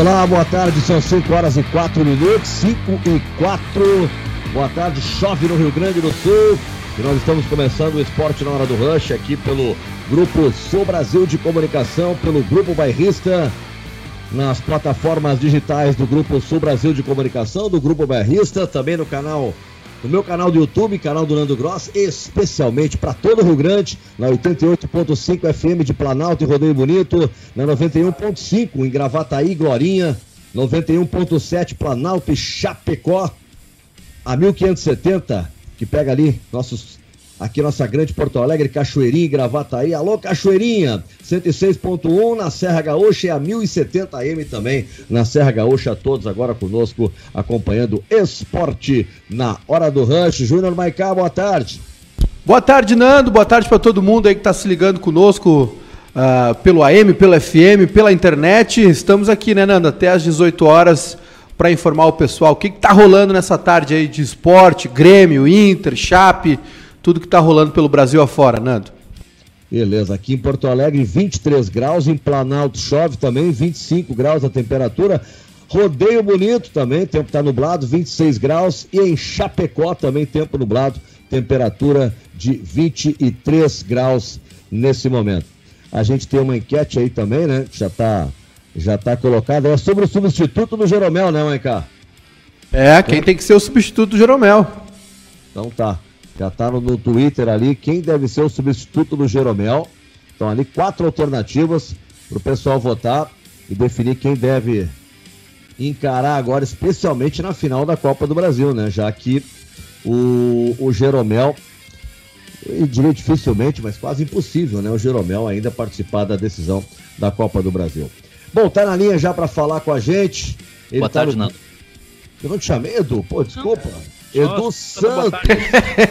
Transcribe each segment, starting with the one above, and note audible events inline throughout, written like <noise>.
Olá, boa tarde, são 5 horas e 4 minutos, 5 e 4. Boa tarde, chove no Rio Grande do Sul. E nós estamos começando o Esporte na Hora do Rush aqui pelo Grupo Sul Brasil de Comunicação, pelo Grupo Bairrista, nas plataformas digitais do Grupo Sul Brasil de Comunicação, do Grupo Bairrista, também no canal no meu canal do YouTube, canal do Nando Gross, especialmente para todo o Rio Grande, na 88.5 FM de Planalto e Rodeio Bonito, na 91.5 em Gravataí, Glorinha, 91.7 Planalto e Chapecó, a 1570, que pega ali nossos aqui nossa grande Porto Alegre, Cachoeirinha, Gravataí. Alô, Cachoeirinha, 106.1 na Serra Gaúcha e a 1070M também na Serra Gaúcha. Todos agora conosco acompanhando esporte na Hora do Rush. Júnior Maicá, boa tarde. Boa tarde, Nando. Boa tarde para todo mundo aí que está se ligando conosco uh, pelo AM, pelo FM, pela internet. Estamos aqui, né, Nando, até às 18 horas para informar o pessoal o que está rolando nessa tarde aí de esporte, Grêmio, Inter, Chape, tudo que está rolando pelo Brasil afora, Nando. Beleza, aqui em Porto Alegre 23 graus, em Planalto chove também, 25 graus a temperatura. Rodeio bonito também, tempo está nublado, 26 graus. E em Chapecó também tempo nublado, temperatura de 23 graus nesse momento. A gente tem uma enquete aí também, né? Já está já tá colocada. É sobre o substituto do Jeromel, né, Maicá? É, quem tem que ser o substituto do Jeromel. Então tá. Já está no, no, Twitter ali quem deve ser o substituto do Jeromel. Então ali quatro alternativas para o pessoal votar e definir quem deve encarar agora, especialmente na final da Copa do Brasil, né? Já que o, o Jeromel, eu diria dificilmente, mas quase impossível, né? O Jeromel ainda participar da decisão da Copa do Brasil. Bom, tá na linha já para falar com a gente. Ele Boa tá tarde, no... Nando. Eu não te chamei, Edu? Pô, desculpa. Não. Edu Santos.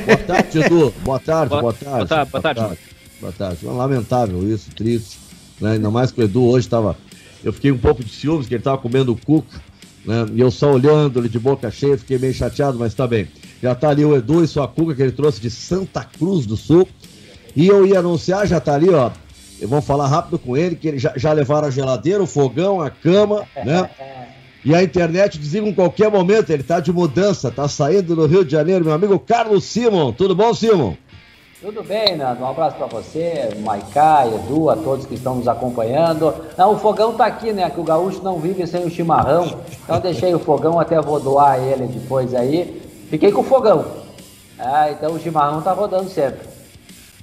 Boa tarde, Edu. Boa tarde, boa, tarde. Boa tarde, boa tarde. Boa tarde. Lamentável isso, triste. Né? Ainda mais que o Edu hoje estava. Eu fiquei um pouco de ciúmes, que ele estava comendo cuca, né? E eu só olhando ele de boca cheia, fiquei meio chateado, mas tá bem. Já tá ali o Edu e sua cuca que ele trouxe de Santa Cruz do Sul. E eu ia anunciar, já tá ali, ó. Vamos falar rápido com ele, que ele já, já levaram a geladeira, o fogão, a cama, né? E a internet desliga em qualquer momento, ele está de mudança, está saindo do Rio de Janeiro, meu amigo Carlos Simon. Tudo bom, Simon? Tudo bem, Nando. Um abraço para você, Maicá, Edu, a todos que estão nos acompanhando. Não, o fogão está aqui, né? Que o gaúcho não vive sem o chimarrão. Então deixei o fogão, até vou doar ele depois aí. Fiquei com o fogão. Ah, então o chimarrão tá rodando sempre.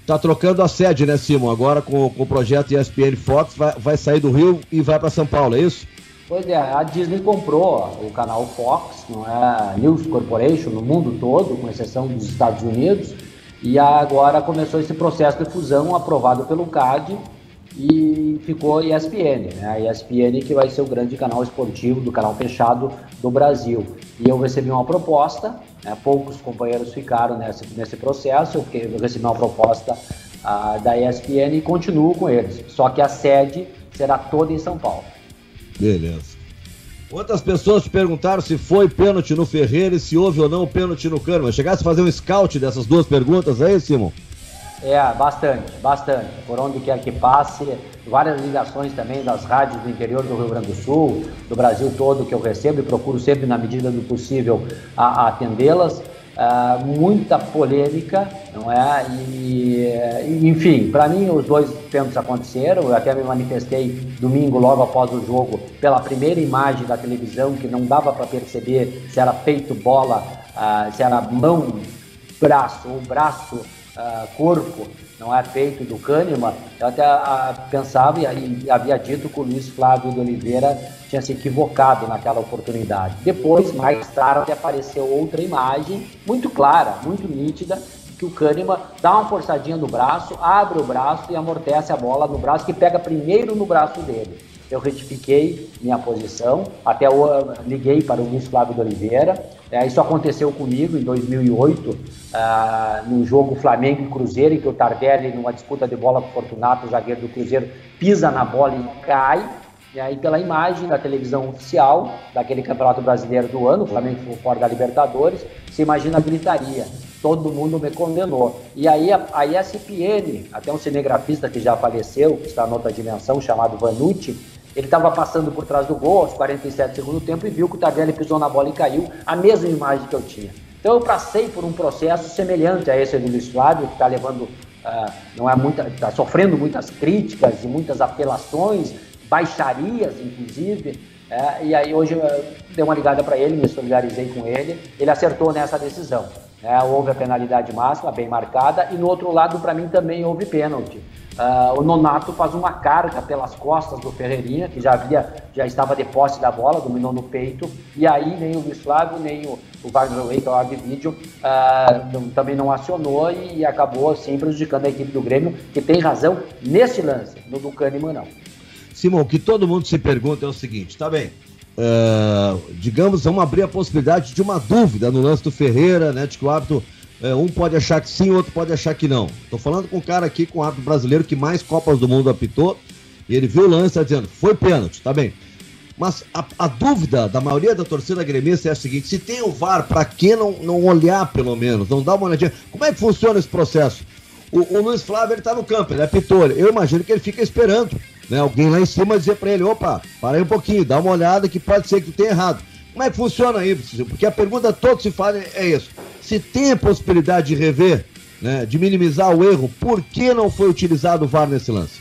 Tá trocando a sede, né, Simon? Agora com, com o projeto ESPN Fox, vai, vai sair do Rio e vai para São Paulo, é isso? Pois é, a Disney comprou o canal Fox, não é News Corporation, no mundo todo, com exceção dos Estados Unidos, e agora começou esse processo de fusão aprovado pelo CAD e ficou ESPN, né? A ESPN que vai ser o grande canal esportivo do canal fechado do Brasil. E eu recebi uma proposta, né? poucos companheiros ficaram nesse, nesse processo, eu, recebi uma proposta uh, da ESPN e continuo com eles. Só que a sede será toda em São Paulo. Beleza. Outras pessoas te perguntaram se foi pênalti no Ferreira e se houve ou não pênalti no Kahneman. Chegasse a fazer um scout dessas duas perguntas aí, Simon? É, bastante, bastante. Por onde quer que passe, várias ligações também das rádios do interior do Rio Grande do Sul, do Brasil todo que eu recebo e procuro sempre, na medida do possível, atendê-las. Uh, muita polêmica, não é? E, enfim, para mim os dois tempos aconteceram. Eu até me manifestei domingo, logo após o jogo, pela primeira imagem da televisão, que não dava para perceber se era peito, bola, uh, se era mão, braço ou braço, uh, corpo não é peito do Kahneman, eu até a, pensava e, e, havia dito que o Luiz Flávio de Oliveira tinha se equivocado naquela oportunidade. Depois, mais tarde, apareceu outra imagem muito clara, muito nítida, que o Kahneman dá uma forçadinha no braço, abre o braço e amortece a bola no braço, que pega primeiro no braço dele. Eu retifiquei minha posição, até eu liguei para o Luiz Flávio de Oliveira, é, isso aconteceu comigo em 2008, ah, no jogo Flamengo e Cruzeiro, em que o Tardelli, numa disputa de bola com o Fortunato, o zagueiro do Cruzeiro, pisa na bola e cai. E aí, pela imagem da televisão oficial daquele Campeonato Brasileiro do ano, o Flamengo ficou fora da Libertadores, se imagina a gritaria. Todo mundo me condenou. E aí a, a ESPN, até um cinegrafista que já faleceu, que está em outra dimensão, chamado Vanucci, Ele estava passando por trás do gol aos 47 do segundo tempo e viu que o Tardelli pisou na bola e caiu, a mesma imagem que eu tinha. Então eu passei por um processo semelhante a esse do Luiz Flávio, que está levando, uh, não é muita, está sofrendo muitas críticas e muitas apelações, baixarias, inclusive. É, e aí hoje eu dei uma ligada para ele, me solidarizei com ele, ele acertou nessa decisão. É, houve a penalidade máxima, bem marcada, e no outro lado, para mim, também houve pênalti. Uh, o Nonato faz uma carga pelas costas do Ferreirinha, que já havia, já estava de posse da bola, dominou no peito, e aí nem o Luiz Flávio, nem o, o Wagner Way, que é o vídeo, uh, também não acionou e, e, acabou assim prejudicando a equipe do Grêmio, que tem razão nesse lance, no do Kahneman não. Simão, o que todo mundo se pergunta é o seguinte, tá bem, uh, digamos, vamos abrir a possibilidade de uma dúvida no lance do Ferreira, né, de que o árbitro é, um pode achar que sim, outro pode achar que não. Estou falando com um cara aqui, com o árbitro brasileiro que mais Copas do Mundo apitou, e ele viu o lance está dizendo, foi pênalti, tá bem. Mas a, a, dúvida da maioria da torcida gremista é a seguinte: se tem o VAR, para que não, não olhar pelo menos? Não dar uma olhadinha? Como é que funciona esse processo? O, o Luiz Flávio ele tá no campo, ele apitou. Eu imagino que ele fica esperando, né? Alguém lá em cima dizer para ele: opa, para aí um pouquinho, dá uma olhada que pode ser que tu tenha errado. Como é que funciona isso? Porque a pergunta toda se faz é isso se tem a possibilidade de rever, né, de minimizar o erro, por que não foi utilizado o VAR nesse lance?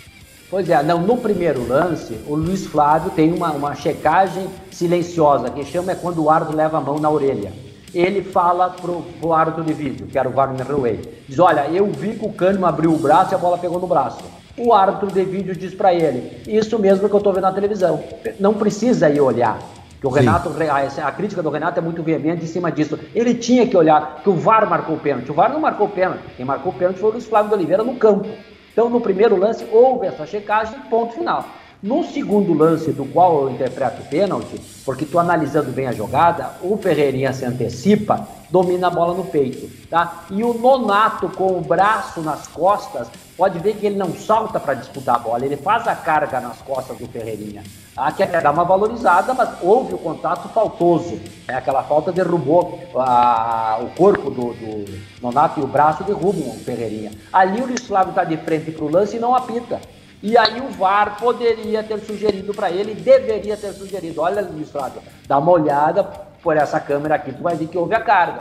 Pois é, não, no primeiro lance, o Luiz Flávio tem uma, uma checagem silenciosa, que chama é quando o árbitro leva a mão na orelha. Ele fala pro, pro árbitro de vídeo, que era o Wagner Way, diz, olha, eu vi que o Kahneman abriu o braço e a bola pegou no braço. O árbitro de vídeo diz para ele, isso mesmo que eu estou vendo na televisão, não precisa ir olhar. Que o Renato, a, a, crítica do Renato é muito veemente em cima disso. Ele tinha que olhar que o VAR marcou o pênalti. O VAR não marcou o pênalti. Quem marcou o pênalti foi o Luiz Flávio de Oliveira no campo. Então, no primeiro lance, houve essa checagem, ponto final. No segundo lance, do qual eu interpreto o pênalti, porque estou analisando bem a jogada, o Ferreirinha se antecipa, domina a bola no peito, tá? E o Nonato com o braço nas costas, pode ver que ele não salta para disputar a bola, ele faz a carga nas costas do Ferreirinha. Ah, quer dar uma valorizada, mas houve o contato faltoso. É, aquela falta derrubou a, o corpo do, do, Nonato e o braço derrubam o Ferreirinha. Ali o Luiz Flávio está de frente para o lance e não apita. E aí o VAR poderia ter sugerido para ele, deveria ter sugerido, olha Flávio, dá uma olhada por essa câmera aqui, tu vai ver que houve a carga.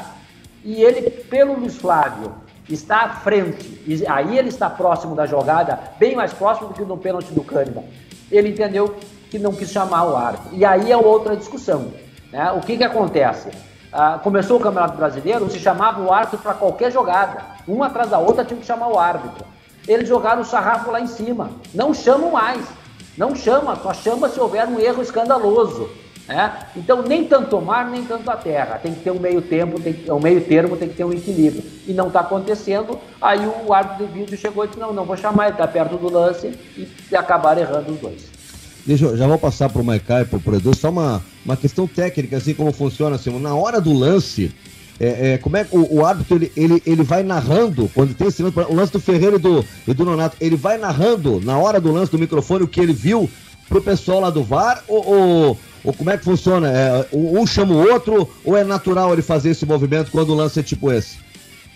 E ele, pelo Luiz Flávio, está à frente, e aí ele está próximo da jogada, bem mais próximo do que no pênalti do Kahneman. Ele entendeu que não quis chamar o árbitro. E aí é outra discussão. Né? O que, que acontece? Ah, começou o Campeonato Brasileiro, se chamava o árbitro para qualquer jogada. Uma atrás da outra tinha que chamar o árbitro. Eles jogaram o sarrafo lá em cima. Não chamam mais. Não chama, só chama se houver um erro escandaloso. Né? Então, nem tanto o mar, nem tanto a terra. Tem que ter um meio tempo, tem que, um meio termo, tem que ter um equilíbrio. E não está acontecendo. Aí o árbitro de vídeo chegou e disse: Não, não vou chamar, ele está perto do lance e acabaram errando os dois. Deixa eu, já vou passar para o Maicai e para o Edu, só uma, uma questão técnica, assim como funciona, assim, na hora do lance, é, é, como é o, o, árbitro ele, ele, ele vai narrando, quando tem esse lance, o lance do Ferreira e do, e do Nonato, ele vai narrando na hora do lance do microfone o que ele viu pro pessoal lá do VAR, ou, ou, ou como é que funciona? É, um chama o outro, ou é natural ele fazer esse movimento quando o lance é tipo esse?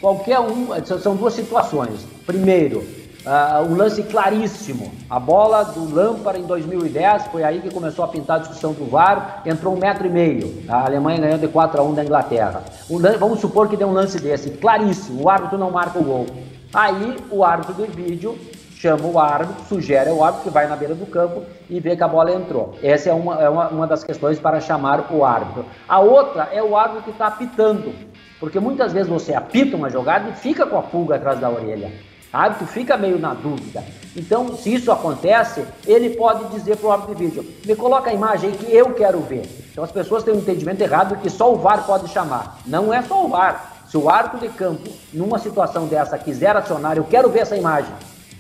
Qualquer um, são duas situações. Primeiro, Uh, um lance claríssimo. A bola do Lampard em 2010 foi aí que começou a pintar a discussão do VAR. Entrou um metro e meio. A Alemanha ganhou de 4 a 1 da Inglaterra. Um, vamos supor que deu um lance desse, claríssimo. O árbitro não marca o gol. Aí o árbitro do vídeo chama o árbitro, sugere ao árbitro que vai na beira do campo e vê que a bola entrou. Essa é uma, é uma, uma das questões para chamar o árbitro. A outra é o árbitro que está apitando. Porque muitas vezes você apita uma jogada e fica com a pulga atrás da orelha sabe? Tu fica meio na dúvida. Então, se isso acontece, ele pode dizer para o árbitro de vídeo: me coloca a imagem aí que eu quero ver. Então, as pessoas têm um entendimento errado que só o VAR pode chamar. Não é só o VAR. Se o árbitro de campo, numa situação dessa, quiser acionar, eu quero ver essa imagem,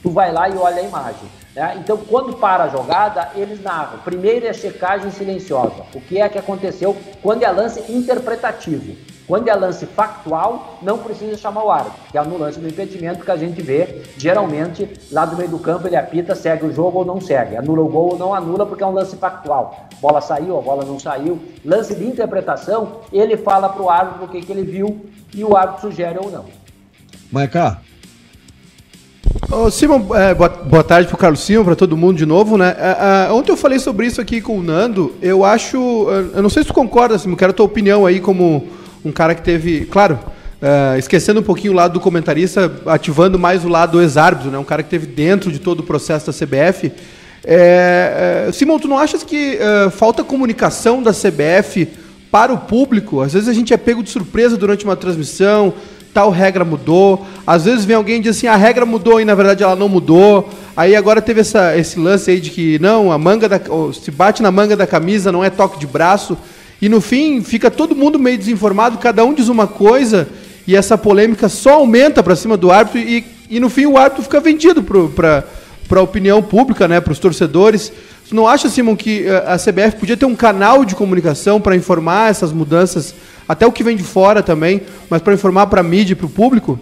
tu vai lá e olha a imagem. Né? Então, quando para a jogada, eles narram. Primeiro é checagem silenciosa. O que é que aconteceu quando é lance interpretativo? Quando é lance factual, não precisa chamar o árbitro, que é no lance do impedimento que a gente vê, geralmente, lá do meio do campo, ele apita, segue o jogo ou não segue, anula o gol ou não anula, porque é um lance factual. Bola saiu, a bola não saiu. Lance de interpretação, ele fala para o árbitro o que, que ele viu e o árbitro sugere ou não. Maiká, Ô, Simon, é, boa, boa, tarde pro Carlos Simon, para todo mundo de novo, né? É, é, ontem eu falei sobre isso aqui com o Nando. Eu acho. Eu não sei se tu concorda, Simon, quero a tua opinião aí como um cara que teve. Claro, é, esquecendo um pouquinho o lado do comentarista, ativando mais o lado ex-árbitro, né? Um cara que teve dentro de todo o processo da CBF. É, Simon, tu não achas que falta comunicação da CBF para o público? Às vezes a gente é pego de surpresa durante uma transmissão tal regra mudou. Às vezes vem alguém e diz assim, a regra mudou e na verdade ela não mudou. Aí agora teve essa, esse lance aí de que não, a manga da, se bate na manga da camisa, não é toque de braço. E no fim fica todo mundo meio desinformado, cada um diz uma coisa e essa polêmica só aumenta para cima do árbitro e, e no fim o árbitro fica vendido para a opinião pública, né, para os torcedores. Você não acha, Simon, que eh, a CBF podia ter um canal de comunicação para informar essas mudanças até o que vem de fora também, mas para informar para a mídia e para o público?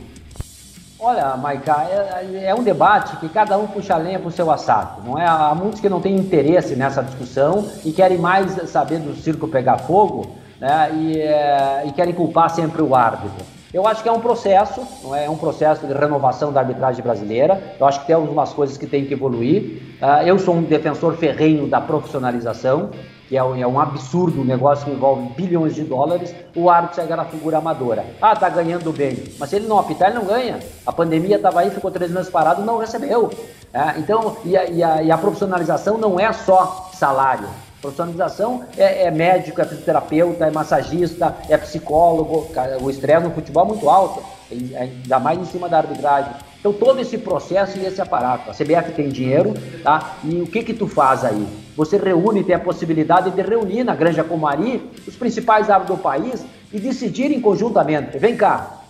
Olha, Maica, é, é, um debate que cada um puxa a lenha para o seu assado. Não é? Há muitos que não têm interesse nessa discussão e querem mais saber do circo pegar fogo né? e, é, e querem culpar sempre o árbitro. Eu acho que é um processo, não é? é um processo de renovação da arbitragem brasileira. Eu acho que tem algumas coisas que têm que evoluir. Uh, eu sou um defensor ferrenho da profissionalização que é um, é um absurdo, um negócio que envolve bilhões de dólares, o árbitro chega na figura amadora. Ah, tá ganhando bem. Mas se ele não apitar, ele não ganha. A pandemia estava aí, ficou três meses parado não recebeu. É, então, e a, e, a, e a, profissionalização não é só salário. Profissionalização é, é, médico, é fisioterapeuta, é massagista, é psicólogo. O estresse no futebol é muito alto, ainda mais em cima da arbitragem. Então, todo esse processo e esse aparato. A CBF tem dinheiro, tá? E o que que tu faz aí? Você reúne, tem a possibilidade de reunir na Granja Comari os principais árbitros do país e decidirem conjuntamente. Vem cá,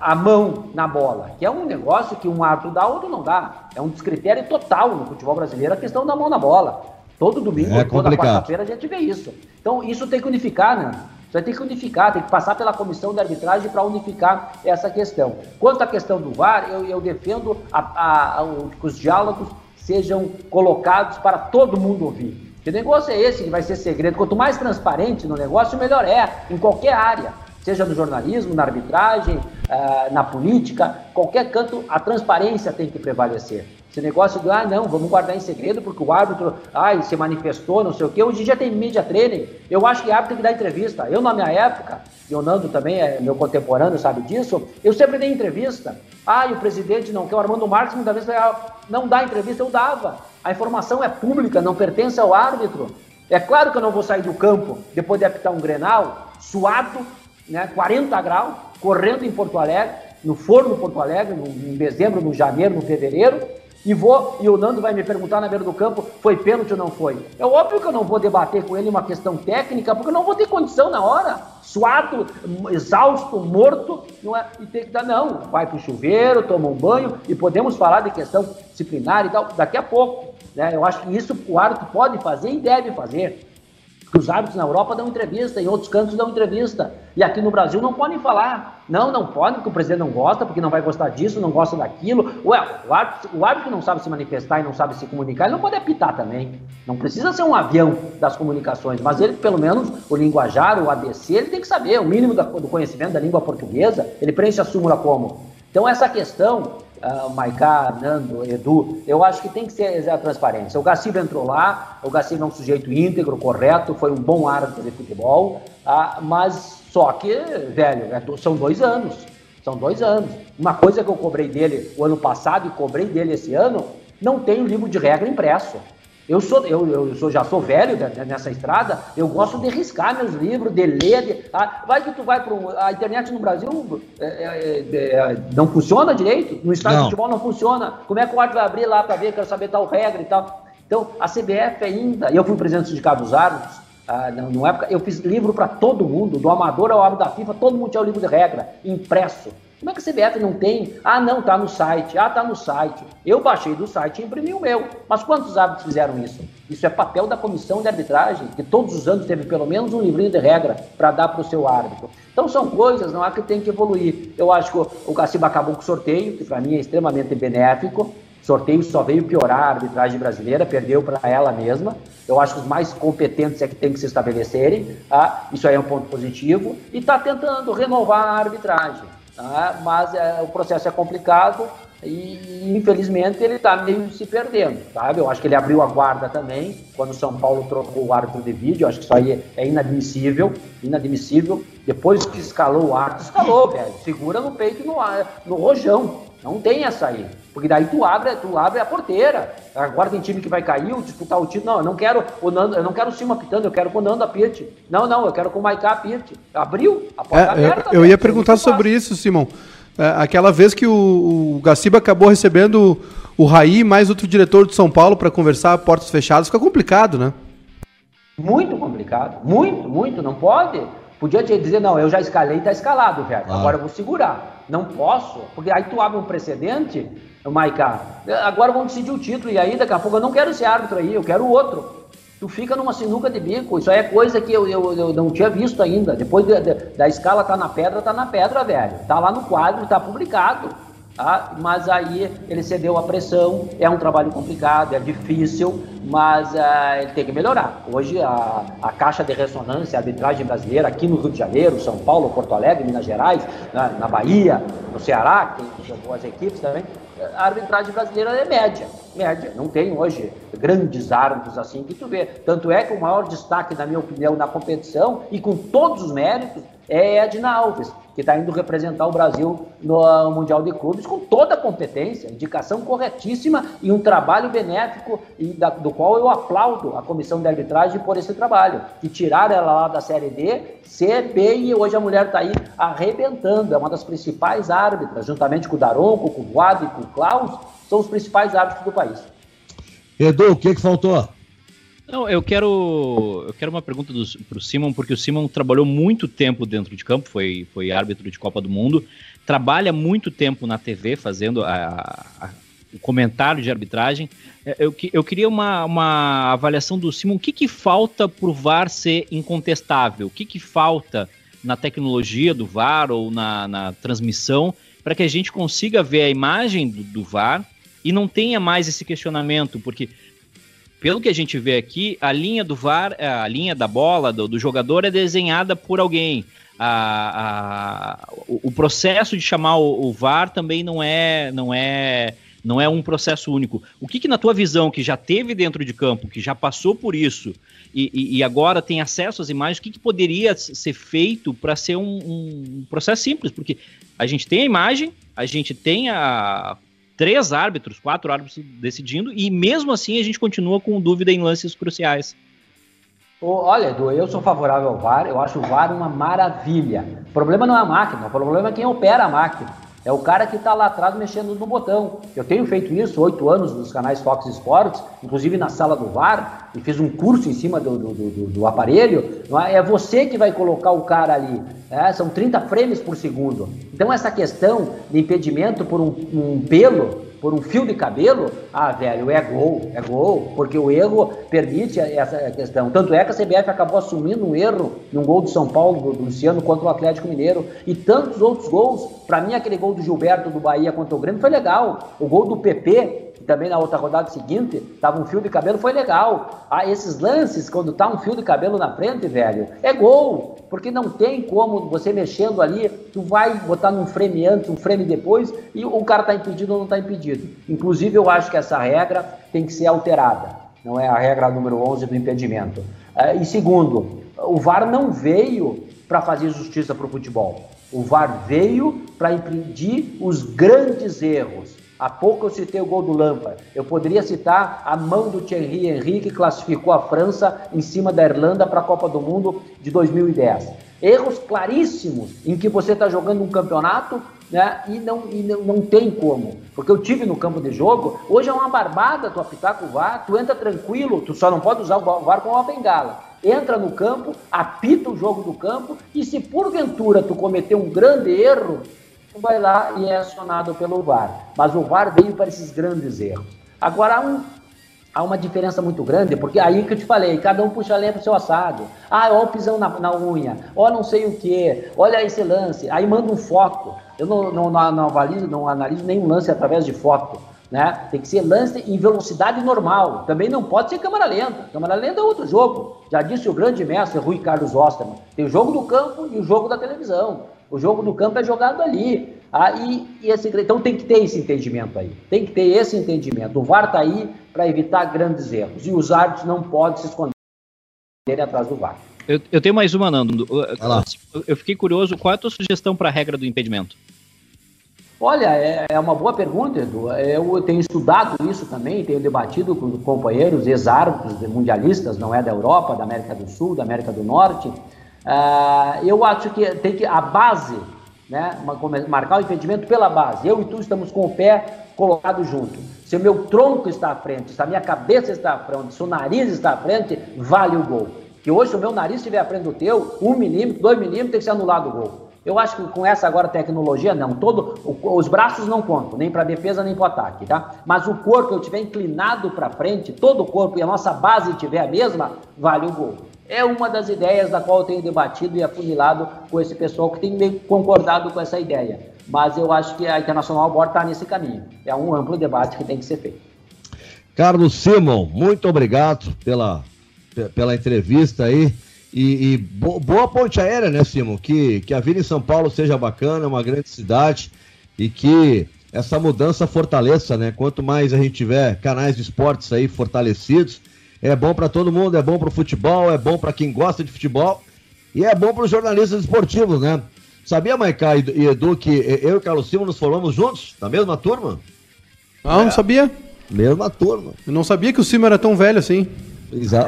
a mão na bola, que é um negócio que um árbitro dá, outro não dá. É um descritério total no futebol brasileiro a questão da mão na bola. Todo domingo, é toda quarta-feira a gente vê isso. Então, isso tem que unificar, né? Você ter que unificar, tem que passar pela comissão de arbitragem para unificar essa questão. Quanto à questão do VAR, eu, eu defendo a, a, a, que os diálogos sejam colocados para todo mundo ouvir. Que negócio é esse que vai ser segredo? Quanto mais transparente no negócio, melhor é, em qualquer área. Seja no jornalismo, na arbitragem, uh, na política, qualquer canto, a transparência tem que prevalecer. Esse negócio do, ah, não, vamos guardar em segredo porque o árbitro, ai, se manifestou, não sei o quê. Hoje já tem mídia training. Eu acho que o árbitro tem que dar entrevista. Eu, na minha época, e o Nando também é meu contemporâneo, sabe disso, eu sempre dei entrevista. Ah, e o presidente não quer, o Armando Marques muitas vezes não dá entrevista, eu dava. A informação é pública, não pertence ao árbitro. É claro que eu não vou sair do campo depois de apitar um grenal, suado, né, 40 graus, correndo em Porto Alegre, no forno Porto Alegre, no, em dezembro, no janeiro, no fevereiro, e vou, e o Nando vai me perguntar na beira do campo, foi pênalti ou não foi? É óbvio que eu não vou debater com ele uma questão técnica, porque eu não vou ter condição na hora, suado, exausto, morto, não é? E tem que dar, não, vai pro chuveiro, toma um banho, e podemos falar de questão disciplinar e tal, daqui a pouco. Né? Eu acho que isso o árbitro pode fazer e deve fazer. Os árbitros na Europa dão entrevista, em outros cantos dão entrevista. E aqui no Brasil não podem falar. Não, não podem, porque o presidente não gosta, porque não vai gostar disso, não gosta daquilo. Ué, o árbitro, o árbitro que não sabe se manifestar e não sabe se comunicar, ele não pode apitar também. Não precisa ser um avião das comunicações, mas ele, pelo menos, o linguajar, o ABC, ele tem que saber, o mínimo do conhecimento da língua portuguesa, ele preenche a súmula como. Então, essa questão uh, Maiká, Nando, Edu, eu acho que tem que ser a transparência. O Gaciba entrou lá, o Gaciba é um sujeito íntegro, correto, foi um bom árbitro de futebol, uh, mas só que, velho, é, são dois anos. São dois anos. Uma coisa que eu cobrei dele o ano passado e cobrei dele esse ano, não tem o livro de regra impresso. Eu, sou, eu, eu sou, já sou velho nessa estrada, eu gosto de riscar meus livros, de ler. De, tá? Vai que tu vai para A internet no Brasil é, é, é, é, não funciona direito, no estádio de futebol não funciona. Como é que o árbitro vai abrir lá para ver, quero saber tal regra e tal? Então, a CBF ainda. Eu fui presidente do Sindicato dos Árbitros, ah, não, época, eu fiz livro para todo mundo, do amador ao árbitro da FIFA, todo mundo tinha o livro de regra, impresso. Como é que a CBF não tem? Ah, não, tá no site. Ah, tá no site. Eu baixei do site e imprimi o meu. Mas quantos árbitros fizeram isso? Isso é papel da comissão de arbitragem, que todos os anos teve pelo menos um livrinho de regra para dar para o seu árbitro. Então são coisas, não é que tem que evoluir. Eu acho que o Gaciba acabou com o sorteio, que para mim é extremamente benéfico. O sorteio só veio piorar a arbitragem brasileira, perdeu para ela mesma. Eu acho que os mais competentes é que tem que se estabelecerem. Tá? Isso aí é um ponto positivo. E está tentando renovar a arbitragem. Tá? Mas é, o processo é complicado, e infelizmente ele está meio se perdendo, sabe? Eu acho que ele abriu a guarda também quando o São Paulo trocou o árbitro de vídeo. Eu acho que isso aí é inadmissível, inadmissível. Depois que escalou o árbitro, escalou, velho. Segura no peito no, no rojão. Não tem essa aí. Porque daí tu abre, tu abre a porteira. Agora tem time que vai cair, disputar o título. Não, eu não quero o Nando, eu não quero o Cima pitando, eu quero com o Nando apite. Não, não, eu quero com o Maiká apite. Abriu a porta é, aberta. Eu, eu ia perguntar sobre isso, Simão. É, aquela vez que o, o Gaciba acabou recebendo o Raí mais outro diretor de São Paulo para conversar portas fechadas, fica complicado, né? Muito complicado, muito, muito, não pode. Podia te dizer, não, eu já escalei, tá escalado, velho. Ah. Agora eu vou segurar. Não posso, porque aí tu abre um precedente, Maiká. Agora vamos decidir o título, e aí daqui a pouco eu não quero esse árbitro aí, eu quero o outro tu fica numa sinuca de bico. Isso aí é coisa que eu, eu, eu não tinha visto ainda. Depois de, de, da escala tá na pedra, tá na pedra, velho. Tá lá no quadro, tá publicado. Tá? Mas aí ele cedeu a pressão. É um trabalho complicado, é difícil, mas uh, ele tem que melhorar. Hoje a, a caixa de ressonância, a arbitragem brasileira aqui no Rio de Janeiro, São Paulo, Porto Alegre, Minas Gerais, na, na Bahia, no Ceará, que tem boas equipes também, a arbitragem brasileira é média, média. Não tem hoje grandes árbitros assim que tu vê. Tanto é que o maior destaque, na minha opinião, na competição, e com todos os méritos, é Edna Alves, que está indo representar o Brasil no Mundial de Clubes com toda a competência, indicação corretíssima e um trabalho benéfico e da, do qual eu aplaudo a comissão de arbitragem por esse trabalho, que tiraram ela lá da Série D, C, B e hoje a mulher está aí arrebentando, é uma das principais árbitras, juntamente com o Daronco, com o Guado e com o Klaus, são os principais árbitros do país. Edu, o que, que faltou? Não, eu quero, eu quero uma pergunta para o Simon, porque o Simon trabalhou muito tempo dentro de campo, foi, foi árbitro de Copa do Mundo, trabalha muito tempo na TV fazendo a, a, o comentário de arbitragem. É, eu, eu queria uma, uma avaliação do Simon. O que, que falta para o VAR ser incontestável? O que, que falta na tecnologia do VAR ou na, na transmissão para que a gente consiga ver a imagem do, do VAR e não tenha mais esse questionamento? Porque pelo que a gente vê aqui, a linha do VAR, a linha da bola do, do jogador é desenhada por alguém. A, a, o, o, processo de chamar o, o, VAR também não é, não é, não é um processo único. O que, que na tua visão, que já teve dentro de campo, que já passou por isso e, e, e agora tem acesso às imagens, o que, que poderia ser feito para ser um, um processo simples? Porque a gente tem a imagem, a gente tem a três árbitros, quatro árbitros decidindo, e mesmo assim a gente continua com dúvida em lances cruciais. Olha, Edu, eu sou favorável ao VAR, eu acho o VAR uma maravilha. O problema não é a máquina, o problema é quem opera a máquina. É o cara que está lá atrás mexendo no botão. Eu tenho feito isso oito anos nos canais Fox Sports, inclusive na sala do VAR, e fiz um curso em cima do, do, do, do aparelho. É? é você que vai colocar o cara ali. É? São 30 frames por segundo. Então, essa questão de impedimento por um, um pelo por um fio de cabelo, ah, velho, é gol, é gol, porque o erro permite essa questão. Tanto é que a CBF acabou assumindo um erro num gol do São Paulo, do Luciano, contra o Atlético Mineiro, e tantos outros gols. Para mim, aquele gol do Gilberto do Bahia contra o Grêmio foi legal. O gol do PP, também na outra rodada seguinte, tava um fio de cabelo, foi legal. Ah, esses lances, quando tá um fio de cabelo na frente, velho, é gol. Porque não tem como você mexendo ali, tu vai botar num frame antes, um frame depois, e o cara tá impedido ou não tá impedido. Inclusive, eu acho que essa regra tem que ser alterada. Não é a regra número 11 do impedimento. Ah, e segundo, o VAR não veio para fazer justiça para o futebol. O VAR veio para impedir os grandes erros. Há pouco eu citei o gol do Lampa. Eu poderia citar a mão do Thierry Henry que classificou a França em cima da Irlanda para a Copa do Mundo de 2010. Erros claríssimos em que você está jogando um campeonato né, e, não, e não, não tem como. Porque eu tive no campo de jogo, hoje é uma barbada tu apitar com o VAR, tu entra tranquilo, tu só não pode usar o VAR com uma bengala. Entra no campo, apita o jogo do campo e se porventura tu cometer um grande erro, vai lá e é acionado pelo VAR. Mas o VAR veio para esses grandes erros. Agora, há, um, há uma diferença muito grande, porque aí que eu te falei, cada um puxa a lenha para o seu assado. Ah, olha o pisão na, na unha, olha não sei o que, olha esse lance, aí manda um foto. Eu não, não, não, não, avalizo, não analiso nenhum lance através de foto. Né? Tem que ser lance em velocidade normal. Também não pode ser câmera lenta. Câmera lenta é outro jogo. Já disse o grande mestre Rui Carlos Osterman. Tem o jogo do campo e o jogo da televisão. O jogo do campo é jogado ali. Ah, e, e esse, então tem que ter esse entendimento aí. Tem que ter esse entendimento. O VAR está aí para evitar grandes erros. E os árbitros não podem se esconder atrás do VAR. Eu, eu tenho mais uma, Nando. Eu, eu fiquei curioso, qual é a tua sugestão para a regra do impedimento? Olha, é, é, uma boa pergunta, Edu. Eu tenho estudado isso também, tenho debatido com companheiros ex-árbitros mundialistas, não é da Europa, da América do Sul, da América do Norte. Uh, eu acho que tem que a base, né, marcar o impedimento pela base. Eu e tu estamos com o pé colocado junto. Se o meu tronco está à frente, se a minha cabeça está à frente, se o nariz está à frente, vale o gol. Que hoje, se o meu nariz estiver à frente do teu, um milímetro, dois milímetros, tem que ser anulado o gol. Eu acho que com essa agora tecnologia, não. Todo, os braços não contam, nem para defesa nem para ataque, tá? Mas o corpo, eu tiver inclinado para frente, todo o corpo e a nossa base tiver a mesma, vale o gol. É uma das ideias da qual eu tenho debatido e afunilado com esse pessoal que tem meio concordado com essa ideia. Mas eu acho que a Internacional Board está nesse caminho. É um amplo debate que tem que ser feito. Carlos Simon, muito obrigado pela, pela entrevista aí. E, e boa ponte aérea, né, Simon? Que, que a vida em São Paulo seja bacana, uma grande cidade e que essa mudança fortaleça, né? Quanto mais a gente tiver canais de esportes aí fortalecidos, é bom para todo mundo, é bom para o futebol, é bom para quem gosta de futebol e é bom para os jornalistas esportivos, né? Sabia, Maicá e Edu, que eu e Carlos Simon nos formamos juntos, na mesma turma? Ah, é. não sabia. Mesma turma. Eu não sabia que o Simon era tão velho assim.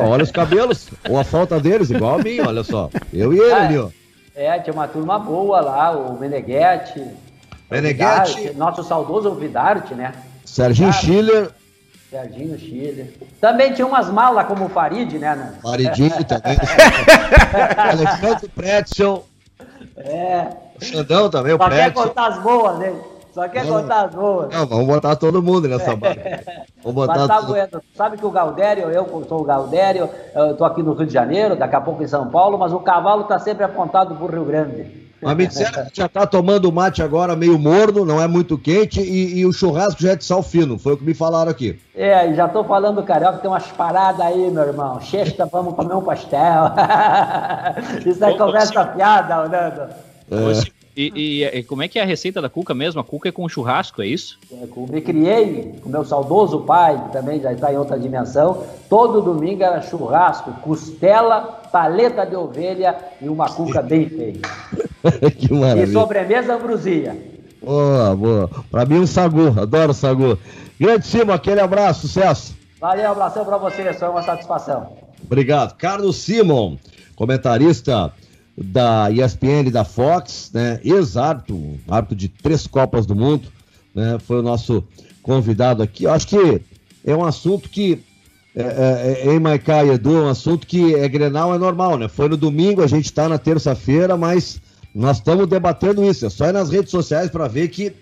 Olha os cabelos, ou a falta deles, igual a mim, olha só. Eu e ele ali, ó. É, tinha uma turma boa lá, o Meneghetti. Meneghetti. Nosso saudoso Vidarte, né? Serginho Schiller. Serginho Schiller. Também tinha umas malas como o Farid, né? né? Faridinho <laughs> também. Alexandre Pretzel. É. Xandão também, o Só Pretzel. quer contar as boas, né? Só quer não, contar as boas. Não, vamos botar todo mundo nessa <laughs> barra. Vamos botar tá todo... Sabe que o Galdério, eu sou o Galdério, eu tô aqui no Rio de Janeiro, daqui a pouco em São Paulo, mas o cavalo tá sempre apontado pro Rio Grande. Mas me disseram que já tá tomando mate agora meio morno, não é muito quente, e, e, o churrasco já é de sal fino, foi o que me falaram aqui. É, já tô falando, carioca, tem umas paradas aí, meu irmão. Sexta, vamos comer um pastel. <laughs> Isso é conversa piada, Nando. É. E, e, e, como é que é a receita da cuca mesmo? A cuca é com churrasco, é isso? É, me criei com meu saudoso pai, que também já está em outra dimensão. Todo domingo era churrasco, costela, paleta de ovelha e uma cuca bem feita. <laughs> que maravilha. E sobremesa, ambrosia. Boa, boa. Para mim, um sagu. Adoro sagu. Grande cima, aquele abraço, sucesso. Valeu, um abração para você, foi uma satisfação. Obrigado. Carlos Simon, comentarista da ESPN da Fox, né? Ex-árbitro, árbitro de três Copas do Mundo, né? Foi o nosso convidado aqui. Eu acho que é um assunto que, é, é, é, em Maicá e Edu, é um assunto que é Grenal, é normal, né? Foi no domingo, a gente está na terça-feira, mas nós estamos debatendo isso. É só ir nas redes sociais para ver que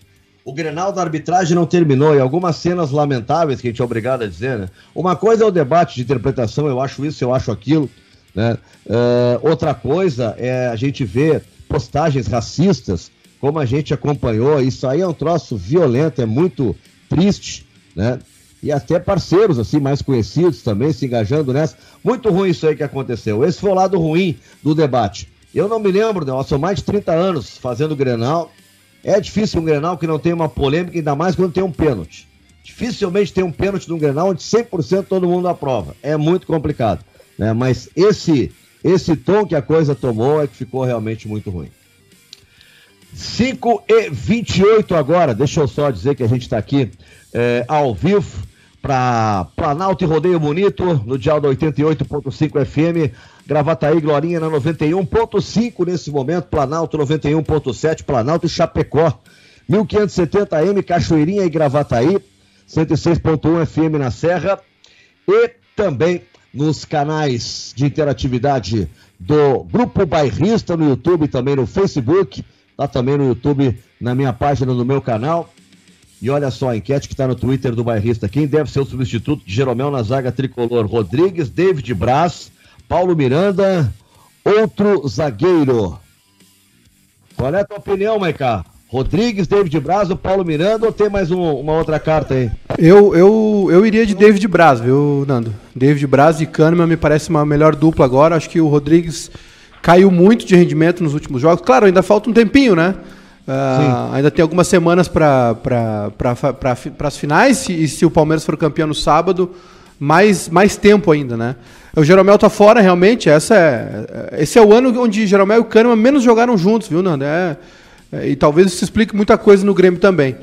o Grenal da arbitragem não terminou e algumas cenas lamentáveis que a gente é obrigado a dizer, né? Uma coisa é o debate de interpretação, eu acho isso, eu acho aquilo. Né? Uh, outra coisa é a gente ver postagens racistas, como a gente acompanhou, isso aí é um troço violento, é muito triste, né? E até parceiros, assim, mais conhecidos também se engajando nessa. Muito ruim isso aí que aconteceu. Esse foi o lado ruim do debate. Eu não me lembro? Eu sou mais de 30 anos fazendo Grenal. É difícil um Grenal que não tem uma polêmica, ainda mais quando tem um pênalti. Dificilmente tem um pênalti num Grenal onde 100% todo mundo aprova. É muito complicado. Né? Mas esse, esse tom que a coisa tomou é que ficou realmente muito ruim. 5 e 28 agora, deixa eu só dizer que a gente está aqui é, ao vivo para Planalto e Rodeio Bonito, no dial da 88.5 FM, Gravataí Glorinha na 91.5 nesse momento, Planalto 91.7, Planalto e Chapecó, 1570M, Cachoeirinha e Gravataí, 106.1 FM na Serra e também nos canais de interatividade do Grupo Bairrista no YouTube também no Facebook. Tá também no YouTube, na minha página, no meu canal. E olha só a enquete que está no Twitter do Bairrista. Quem deve ser o substituto de Jeromel na zaga tricolor? Rodrigues, David Braz, Paulo Miranda, outro zagueiro. Qual é a tua opinião, Maicá? Rodrigues, David Braz, o Paulo Miranda ou tem mais um, uma outra carta aí? Eu, eu, eu iria de David Braz, viu, Nando? David Braz e Kahneman me parece uma melhor dupla agora. Acho que o Rodrigues caiu muito de rendimento nos últimos jogos. Claro, ainda falta um tempinho, né? Uh, ainda tem algumas semanas para pra, as finais, e se o Palmeiras for campeão no sábado, mais, mais tempo ainda, né? O Jeromel tá fora, realmente. Essa é, esse é o ano onde Jeromel e o Kahneman menos jogaram juntos, viu, Nando? É, é, e talvez isso explique muita coisa no Grêmio também.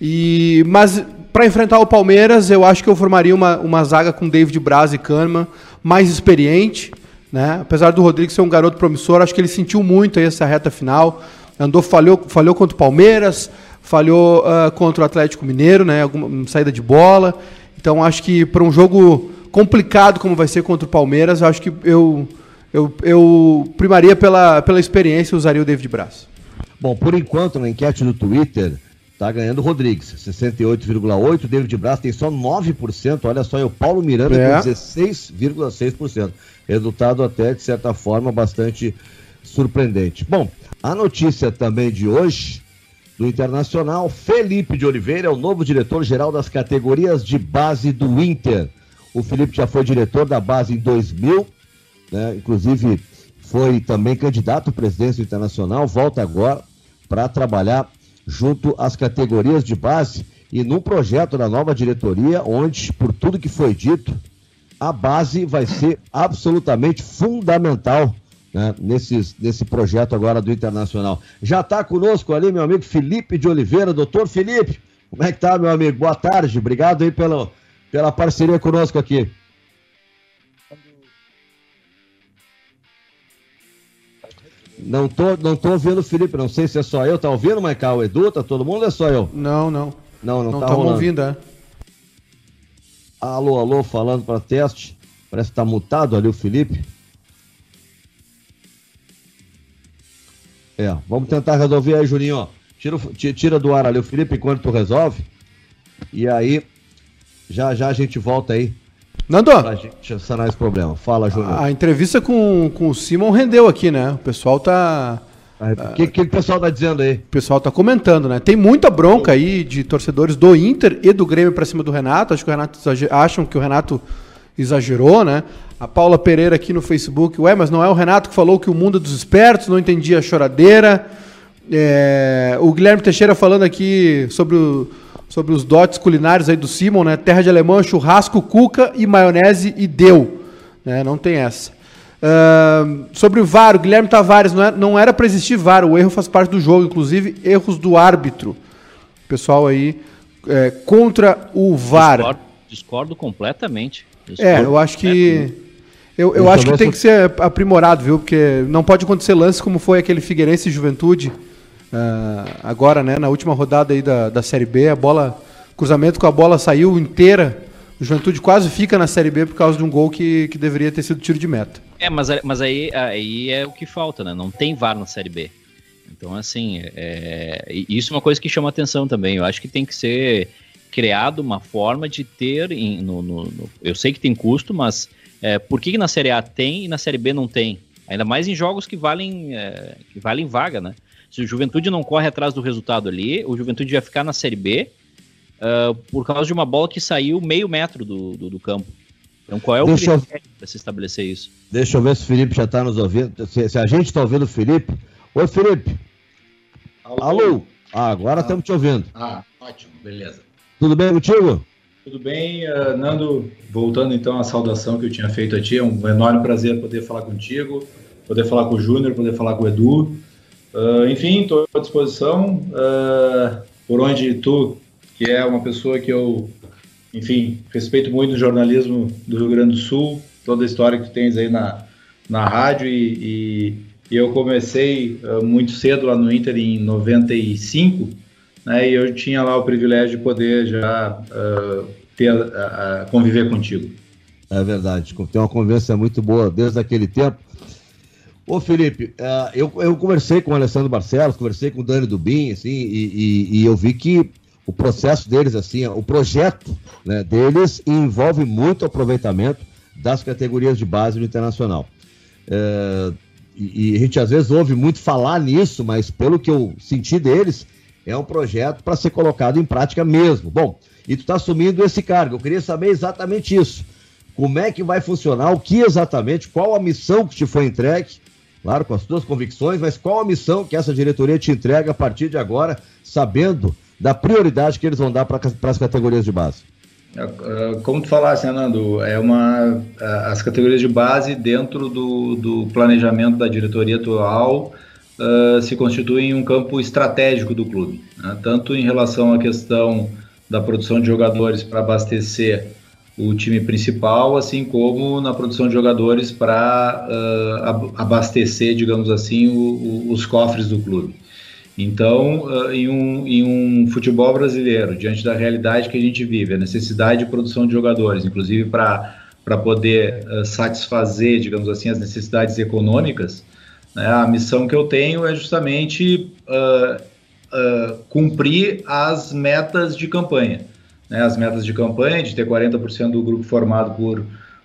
E, mas para enfrentar o Palmeiras, eu acho que eu formaria uma, uma zaga com David Braz e Kahneman, mais experiente. Né? Apesar do Rodrigo ser um garoto promissor, acho que ele sentiu muito essa reta final. Andou, falhou, falhou contra o Palmeiras, falhou uh, contra o Atlético Mineiro, né? Alguma saída de bola. Então acho que para um jogo complicado como vai ser contra o Palmeiras, acho que eu, eu, eu primaria pela, pela experiência e usaria o David Braz. Bom, por enquanto, na enquete do Twitter, tá ganhando o Rodrigues, 68,8%. David Braz tem só 9%. Olha só, e o Paulo Miranda é. com 16,6%. Resultado até, de certa forma, bastante surpreendente. Bom, a notícia também de hoje do Internacional, Felipe de Oliveira é o novo diretor-geral das categorias de base do Inter. O Felipe já foi diretor da base em 2000, né? inclusive foi também candidato à presidência internacional, volta agora para trabalhar junto às categorias de base e num projeto da nova diretoria, onde, por tudo que foi dito, a base vai ser absolutamente fundamental né, nesses, nesse projeto agora do Internacional. Já está conosco ali meu amigo Felipe de Oliveira. Doutor Felipe, como é que tá, meu amigo? Boa tarde, obrigado aí pelo, pela parceria conosco aqui. Não tô, não tô ouvindo o Felipe, não sei se é só eu. Tá ouvindo, Maical? O Edu, tá todo mundo ou é só eu? Não, não. Não, não, não tá ouvindo, é. Alô, alô, falando para teste. Parece que tá mutado ali o Felipe. É, vamos tentar resolver aí, Juninho. Tira, tira do ar ali o Felipe enquanto tu resolve. E aí já já a gente volta aí. Nando! Pra gente sanar esse problema. Fala, Júnior. A entrevista com, com o Simon rendeu aqui, né? O pessoal tá. O que, que o pessoal tá dizendo aí? O pessoal tá comentando, né? Tem muita bronca aí de torcedores do Inter e do Grêmio pra cima do Renato. Acho que o Renato acham que o Renato exagerou, né? A Paula Pereira aqui no Facebook, ué, mas não é o Renato que falou que o mundo é dos espertos, não entendia a choradeira. É... O Guilherme Teixeira falando aqui sobre o sobre os dotes culinários aí do Simon, né? Terra de alemão, churrasco, cuca e maionese e deu. Né? Não tem essa. Uh, sobre o VAR, o Guilherme Tavares, não era, não era para existir VAR, o erro faz parte do jogo, inclusive erros do árbitro. Pessoal aí é, contra o VAR. Discordo, discordo completamente. Discordo é, eu acho que. Eu, eu acho que tem que ser aprimorado, viu? Porque não pode acontecer lance como foi aquele Figueirense Juventude Uh, agora, né, na última rodada aí da, da Série B, a bola, cruzamento com a bola saiu inteira. O Juventude quase fica na Série B por causa de um gol que, que deveria ter sido tiro de meta. É, mas, mas aí, aí é o que falta, né? Não tem VAR na Série B. Então, assim, é, isso é uma coisa que chama atenção também. Eu acho que tem que ser criado uma forma de ter. Em, no, no, no, eu sei que tem custo, mas é, por que, que, na Série A tem e na Série B não tem? Ainda mais em jogos que valem, é, que valem vaga, né? Se o Juventude não corre atrás do resultado ali, o Juventude vai ficar na Série B uh, por causa de uma bola que saiu meio metro do, do, do campo. Então, qual é o critério eu... para se estabelecer isso? Deixa eu ver se o Felipe já está nos ouvindo. Se, se a gente está ouvindo o Felipe. Oi, Felipe. Alô? Alô? Ah, agora estamos ah. te ouvindo. Ah, ótimo, beleza. Tudo bem contigo? Tudo bem, uh, Nando. Voltando então à saudação que eu tinha feito a ti, é um enorme prazer poder falar contigo, poder falar com o Júnior, poder falar com o Edu. Uh, enfim, estou à disposição. Uh, por onde tu, que é uma pessoa que eu, enfim, respeito muito o jornalismo do Rio Grande do Sul, toda a história que tu tens aí na, na rádio e, e, eu comecei uh, muito cedo lá no Inter em 95, né, e eu tinha lá o privilégio de poder já ter, conviver contigo. É verdade, tem uma convivência muito boa desde aquele tempo. Ô Felipe, uh, eu, eu conversei com o Alessandro Barcelos, conversei com o Dani Dubin, assim, e, e, e eu vi que o processo deles, assim, o projeto né, deles envolve muito aproveitamento das categorias de base do internacional. Uh, e, e, a gente às vezes ouve muito falar nisso, mas pelo que eu senti deles, é um projeto para ser colocado em prática mesmo. Bom, e tu está assumindo esse cargo. Eu queria saber exatamente isso. Como é que vai funcionar? O que exatamente? Qual a missão que te foi entregue? Claro, com as suas convicções, mas qual a missão que essa diretoria te entrega a partir de agora, sabendo da prioridade que eles vão dar para as categorias de base? É, é, como tu falaste, né, Nando, é uma, as categorias de base dentro do, do planejamento da diretoria atual uh, se constituem um campo estratégico do clube, né? tanto em relação à questão da produção de jogadores para abastecer o time principal, assim como na produção de jogadores para uh, abastecer, digamos assim, o, o, os cofres do clube. Então, uh, em, um, em um futebol brasileiro, diante da realidade que a gente vive, a necessidade de produção de jogadores, inclusive para poder uh, satisfazer, digamos assim, as necessidades econômicas, né, a missão que eu tenho é justamente cumprir as metas de campanha. Né, as metas de campanha de ter 40% do grupo formado por,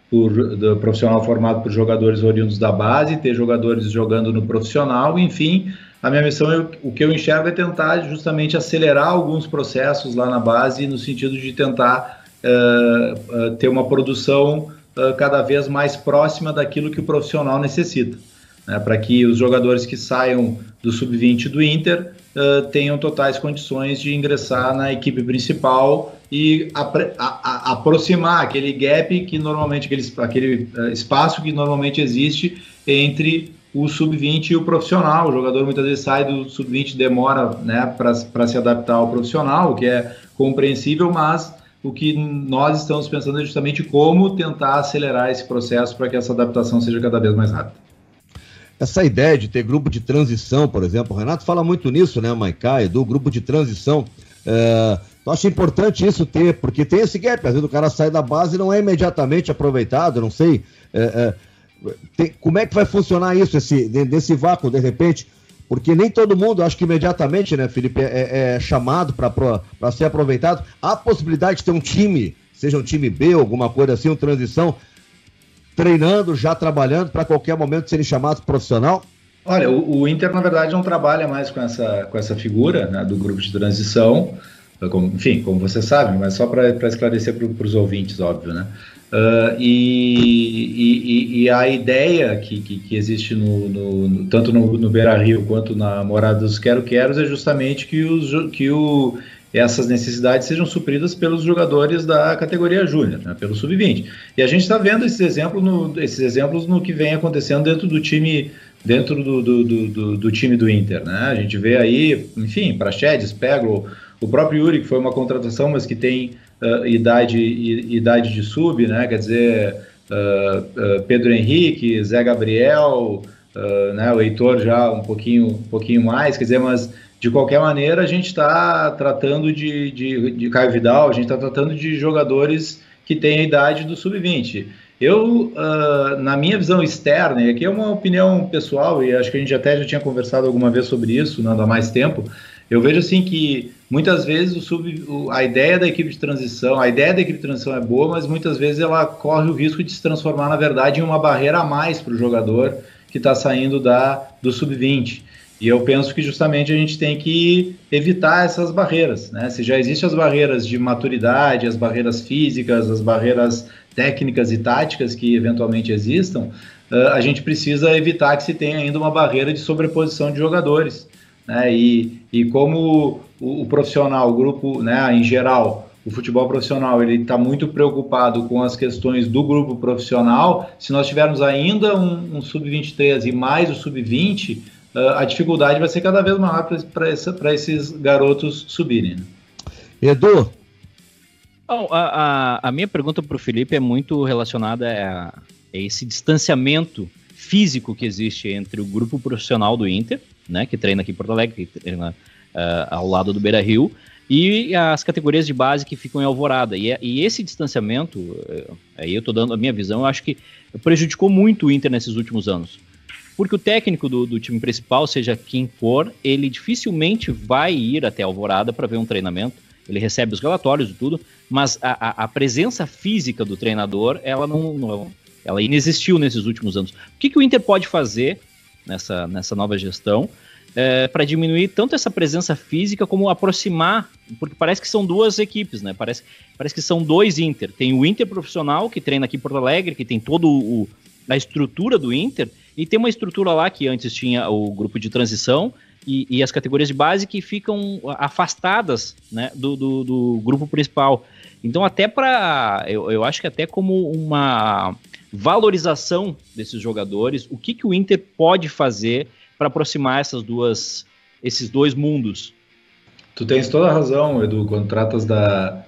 por do profissional formado por jogadores oriundos da base, ter jogadores jogando no profissional, enfim, a minha missão, o que eu enxergo é tentar justamente acelerar alguns processos lá na base, no sentido de tentar uh, uh, ter uma produção uh, cada vez mais próxima daquilo que o profissional necessita. Né, para que os jogadores que saiam do sub-20 do Inter tenham totais condições de ingressar na equipe principal e a, a, a, aproximar aquele gap que normalmente, aquele, aquele espaço que normalmente existe entre o sub-20 e o profissional. O jogador muitas vezes sai do sub-20, demora né, para se adaptar ao profissional, o que é compreensível, mas o que nós estamos pensando é justamente como tentar acelerar esse processo para que essa adaptação seja cada vez mais rápida. Essa ideia de ter grupo de transição, por exemplo, o Renato fala muito nisso, né, Maicá, do grupo de transição. É, eu acho importante isso ter, porque tem esse gap, às vezes o cara sai da base e não é imediatamente aproveitado, não sei. É, é, tem, como é que vai funcionar isso, esse, desse vácuo, de repente? Porque nem todo mundo, acho que imediatamente, né, Felipe, é, é chamado para ser aproveitado. Há possibilidade de ter um time, seja um time B, alguma coisa assim, uma transição, treinando, já trabalhando, para qualquer momento serem chamados profissional? Olha, o, o, Inter, na verdade, não trabalha mais com essa, com essa figura né, do grupo de transição. Como, enfim, como você sabe, mas só para esclarecer para os ouvintes, óbvio, né? Uh, e, e, e, a ideia que, que, que existe no, no, tanto no, no Beira Rio quanto na Morada dos Quero Queros é justamente que, os, que o, essas necessidades sejam supridas pelos jogadores da categoria júnior, né, pelo sub-20. E a gente está vendo esses exemplos, no, esses exemplos no que vem acontecendo dentro do time dentro do, do, do, do time do Inter. Né? A gente vê aí, enfim, Praxedes, Peglo, o próprio Yuri, que foi uma contratação, mas que tem uh, idade, idade de sub, né? Quer dizer, uh, uh, Pedro Henrique, Zé Gabriel, né? O Heitor já um pouquinho, um pouquinho mais, quer dizer, mas de qualquer maneira a gente está tratando de, de, de Caio Vidal, a gente está tratando de jogadores que têm a idade do sub-20. Eu, uh, na minha visão externa, e aqui é uma opinião pessoal, e acho que a gente até já tinha conversado alguma vez sobre isso, não há mais tempo, eu vejo assim que muitas vezes o sub, o, a ideia da equipe de transição, a ideia da equipe de transição é boa, mas muitas vezes ela corre o risco de se transformar, na verdade, em uma barreira a mais para o jogador que está saindo da, do sub-20. E eu penso que justamente a gente tem que evitar essas barreiras. Né? Se já existem as barreiras de maturidade, as barreiras físicas, as barreiras técnicas e táticas que eventualmente existam, a gente precisa evitar que se tenha ainda uma barreira de sobreposição de jogadores. Né? E, e como o, o profissional, o grupo, né, em geral, o futebol profissional ele está muito preocupado com as questões do grupo profissional. Se nós tivermos ainda um, um sub-23 e mais o sub-20, uh, a dificuldade vai ser cada vez maior para esses garotos subirem. Né? Edu? Bom, a, a, a, minha pergunta para o Felipe é muito relacionada a, a esse distanciamento físico que existe entre o grupo profissional do Inter né, que treina aqui em Porto Alegre, que treina uh, ao lado do Beira Rio, e as categorias de base que ficam em Alvorada. E, e esse distanciamento, uh, aí eu estou dando a minha visão, eu acho que prejudicou muito o Inter nesses últimos anos. Porque o técnico do, do time principal, seja quem for, ele dificilmente vai ir até Alvorada para ver um treinamento. Ele recebe os relatórios e tudo, mas a, a, a presença física do treinador, ela não, não, ela inexistiu nesses últimos anos. O que, que o Inter pode fazer nessa, nessa nova gestão, é, para diminuir tanto essa presença física como aproximar, porque parece que são duas equipes, né? Parece, parece que são dois Inter. Tem o Inter profissional, que treina aqui em Porto Alegre, que tem todo o, a estrutura do Inter, E tem uma estrutura lá que antes tinha o grupo de transição e, e as categorias de base que ficam afastadas né, do, do, do grupo principal. Então, até para. Eu, eu acho que até como uma valorização desses jogadores, o que, que o Inter pode fazer para aproximar essas duas, esses dois mundos? Tu tens toda a razão, Edu, quando tratas da.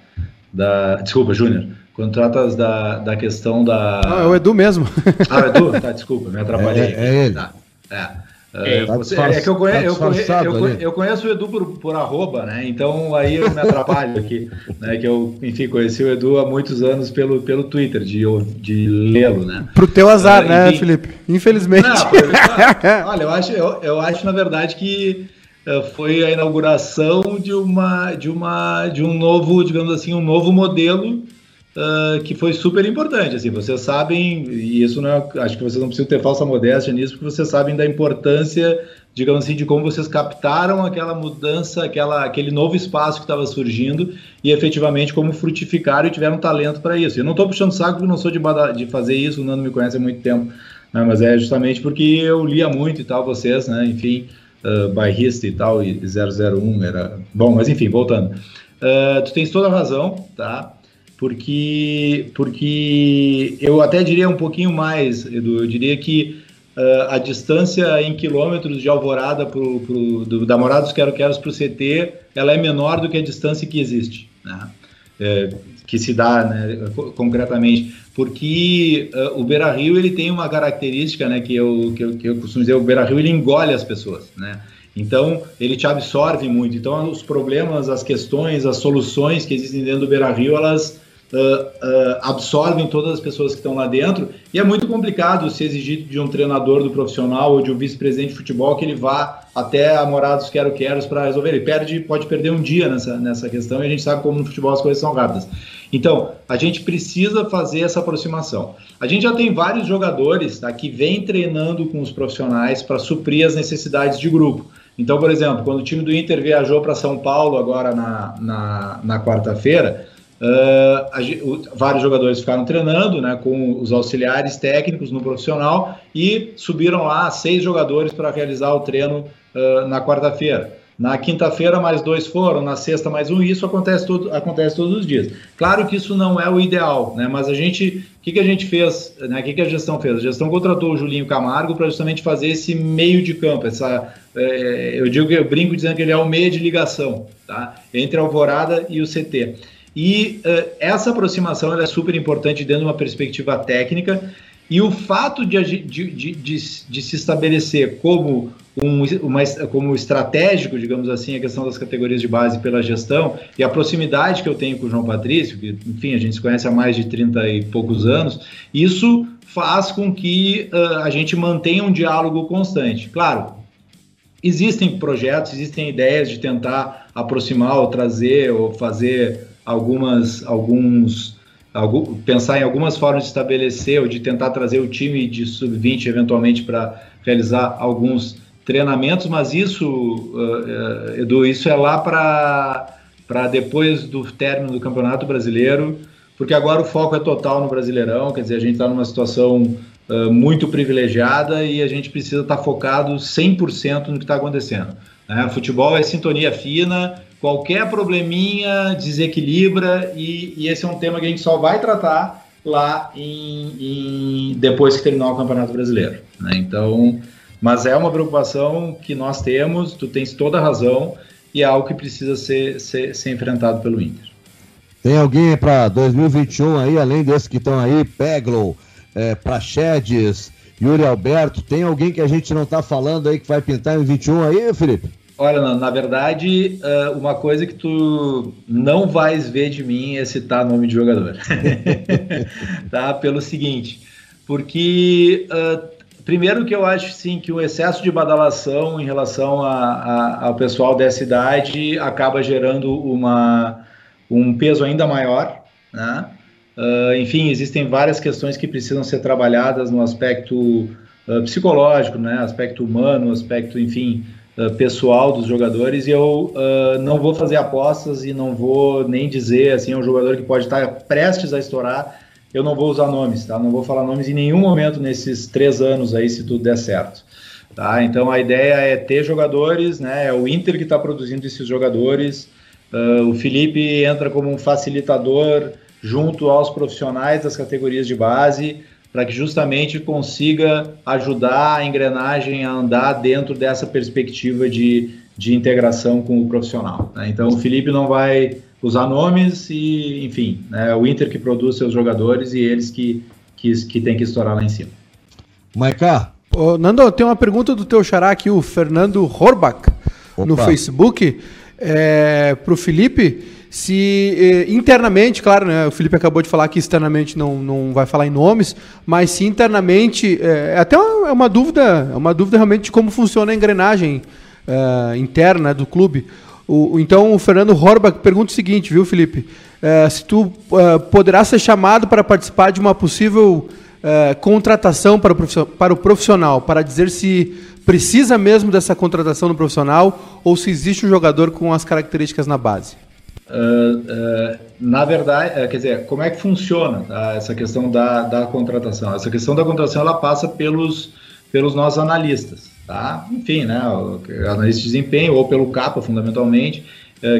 da desculpa, Júnior. Quando tratas da, da questão da. Ah, é o Edu mesmo. Ah, o Edu? Tá, desculpa, me <laughs> atrapalhei. É, é ele. Tá, é. É, tá você, é que eu conheço, eu, eu, eu conheço, o Edu por, por arroba, né? Então aí eu me atrapalho aqui, né? Que eu, enfim, conheci o Edu há muitos anos pelo, pelo Twitter, de, de lê-lo, né? Pro teu azar, uh, né, enfim, Felipe? Infelizmente. Não, <laughs> olha, eu acho, eu, eu acho, na verdade, que uh, foi a inauguração de uma, de uma, de um novo, digamos assim, um novo modelo Uh, que foi super importante. Assim, vocês sabem, e isso não é, acho que vocês não precisam ter falsa modéstia nisso, porque vocês sabem da importância, digamos assim, de como vocês captaram aquela mudança, aquela, aquele novo espaço que estava surgindo e efetivamente como frutificaram e tiveram talento para isso. Eu não estou puxando saco porque não sou de, de fazer isso, o Nando me conhece há muito tempo, né, mas é justamente porque eu lia muito e tal, vocês, né, enfim, uh, bairrista e tal, e 001 era. Bom, mas enfim, voltando. Uh, tu tens toda a razão, tá? Porque, porque eu até diria um pouquinho mais, Edu, eu diria que uh, a distância em quilômetros de Alvorada pro, pro, do, da Morada dos Quero Queros para o CT, ela é menor do que a distância que existe, né? É, que se dá né, concretamente, porque uh, o Beira Rio ele tem uma característica, né, que eu, que eu, que eu costumo dizer, o Beira Rio ele engole as pessoas, né? Então, ele te absorve muito. Então, os problemas, as questões, as soluções que existem dentro do Beira Rio, elas uh, absorvem todas as pessoas que estão lá dentro e é muito complicado se exigir de um treinador do profissional ou de um vice-presidente de futebol que ele vá até a morada dos quero-queros para resolver. Ele perde, pode perder um dia nessa, nessa questão e a gente sabe como no futebol as coisas são rápidas. Então, a gente precisa fazer essa aproximação. A gente já tem vários jogadores tá, que vêm treinando com os profissionais para suprir as necessidades de grupo. Então, por exemplo, quando o time do Inter viajou para São Paulo agora na, na, na quarta-feira, Uh, o, vários jogadores ficaram treinando né, com os auxiliares técnicos no profissional e subiram lá seis jogadores para realizar o treino uh, na quarta-feira. Na quinta-feira, mais dois foram, na sexta, mais um, isso acontece, todo, acontece todos os dias. Claro que isso não é o ideal, né? Mas a gente. O que, que a gente fez? Né? O que, que a gestão fez? A gestão contratou o Julinho Camargo para justamente fazer esse meio de campo, essa. É, eu digo eu brinco dizendo que ele é o meio de ligação, tá? Entre a Alvorada e o CT. E uh, essa aproximação é super importante dentro de uma perspectiva técnica. E o fato de, de, de, de, se estabelecer como, um, uma, como estratégico, digamos assim, a questão das categorias de base pela gestão e a proximidade que eu tenho com o João Patrício, que, enfim, a gente se conhece há mais de 30 e poucos anos, isso faz com que uh, a gente mantenha um diálogo constante. Claro, existem projetos, existem ideias de tentar aproximar ou trazer ou fazer algumas, alguns, algum, pensar em algumas formas de estabelecer ou de tentar trazer o time de sub-20 eventualmente para realizar alguns treinamentos, mas isso, uh, Edu, isso é lá para depois do término do Campeonato Brasileiro, porque agora o foco é total no Brasileirão, quer dizer, a gente está numa situação uh, muito privilegiada e a gente precisa estar tá focado 100% no que está acontecendo. Né? Futebol é sintonia fina, qualquer probleminha desequilibra e, e, esse é um tema que a gente só vai tratar lá em, em depois que terminar o Campeonato Brasileiro. Né? Então, mas é uma preocupação que nós temos, tu tens toda a razão e é algo que precisa ser, ser, ser enfrentado pelo Inter. Tem alguém para 2021 aí, além desses que estão aí, Peglo, é, Prachedes, Yuri Alberto, tem alguém que a gente não está falando aí que vai pintar em 21 aí, Felipe? Olha, na verdade, uh, uma coisa que tu não vais ver de mim é citar nome de jogador. <laughs> tá? Pelo seguinte, porque uh, primeiro que eu acho sim que o excesso de badalação em relação a, a, ao pessoal dessa idade acaba gerando uma, um peso ainda maior, né? Uh, enfim, existem várias questões que precisam ser trabalhadas no aspecto psicológico, né? Aspecto humano, aspecto, enfim, uh, pessoal dos jogadores. E eu não vou fazer apostas e não vou nem dizer assim, é um jogador que pode estar prestes a estourar. eu não vou usar nomes, tá? Não vou falar nomes em nenhum momento nesses três anos aí, se tudo der certo. Tá? Então a ideia é ter jogadores, né? É o Inter que está produzindo esses jogadores. Uh, o Felipe entra como um facilitador junto aos profissionais das categorias de base para que justamente consiga ajudar a engrenagem a andar dentro dessa perspectiva de, de integração com o profissional. Né? Então o Felipe não vai usar nomes e, enfim, né, o Inter que produz seus jogadores e eles que, que, que tem que estourar lá em cima. Maiká. Ô, Nando, tem uma pergunta do teu xará aqui, o Fernando Horbach, Opa. no Facebook, é, para o Felipe se eh, internamente, claro, né, o Felipe acabou de falar que externamente não, não vai falar em nomes, mas se internamente, é, até uma, é uma dúvida, é uma dúvida realmente de como funciona a engrenagem é, interna do clube. O, então o Fernando Horbach pergunta o seguinte, viu, Felipe? Se tu é, poderá ser chamado para participar de uma possível contratação para o, para o profissional, para dizer se precisa mesmo dessa contratação no profissional ou se existe um jogador com as características na base. Uh, uh, na verdade, uh, quer dizer, como é que funciona tá, essa questão da, da contratação? Essa questão da contratação ela passa pelos, pelos nossos analistas, tá? Enfim, né, analista de desempenho ou pelo CAPA, fundamentalmente,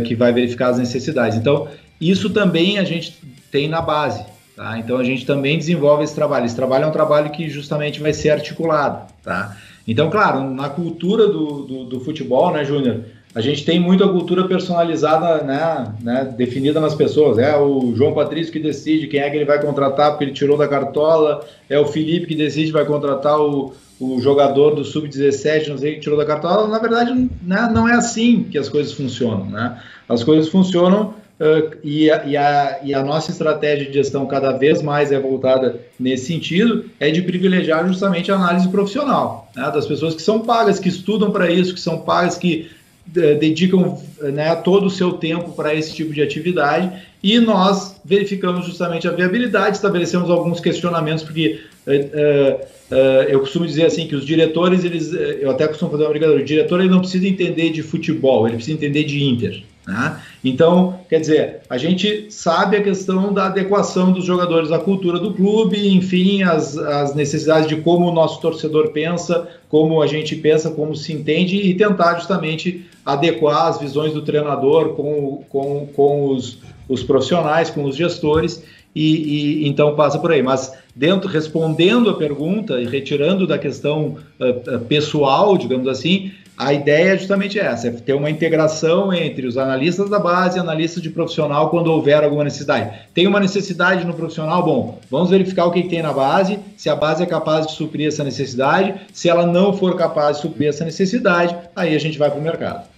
que vai verificar as necessidades. Então, isso também a gente tem na base, tá? Então, a gente também desenvolve esse trabalho. Esse trabalho é um trabalho que justamente vai ser articulado, tá? Então, claro, na cultura do, do, do futebol, né, Júnior? A gente tem muito a cultura personalizada, né, né, definida nas pessoas. É o João Patrício que decide quem é que ele vai contratar porque ele tirou da cartola. É o Felipe que decide vai contratar o, o jogador do sub-17, não sei que tirou da cartola. Na verdade, né, não é assim que as coisas funcionam. Né? As coisas funcionam uh, e, a, e, a, e a nossa estratégia de gestão cada vez mais é voltada nesse sentido, é de privilegiar justamente a análise profissional, né, das pessoas que são pagas, que estudam para isso, que são pagas, que dedicam né, todo o seu tempo para esse tipo de atividade e nós verificamos justamente a viabilidade, estabelecemos alguns questionamentos, porque uh, uh, eu costumo dizer assim que os diretores, eles, eu até costumo fazer uma brincadeira, o diretor ele não precisa entender de futebol, ele precisa entender de Inter. Né? Então, quer dizer, a gente sabe a questão da adequação dos jogadores à cultura do clube, enfim, as, as necessidades de como o nosso torcedor pensa, como a gente pensa, como se entende e tentar justamente adequar as visões do treinador com, com, com os, os profissionais, com os gestores, e, e, então passa por aí. Mas dentro, respondendo a pergunta e retirando da questão uh, pessoal, digamos assim, a ideia é justamente essa, é ter uma integração entre os analistas da base e analistas de profissional quando houver alguma necessidade. Tem uma necessidade no profissional, bom, vamos verificar o que tem na base, se a base é capaz de suprir essa necessidade, se ela não for capaz de suprir essa necessidade, aí a gente vai para o mercado.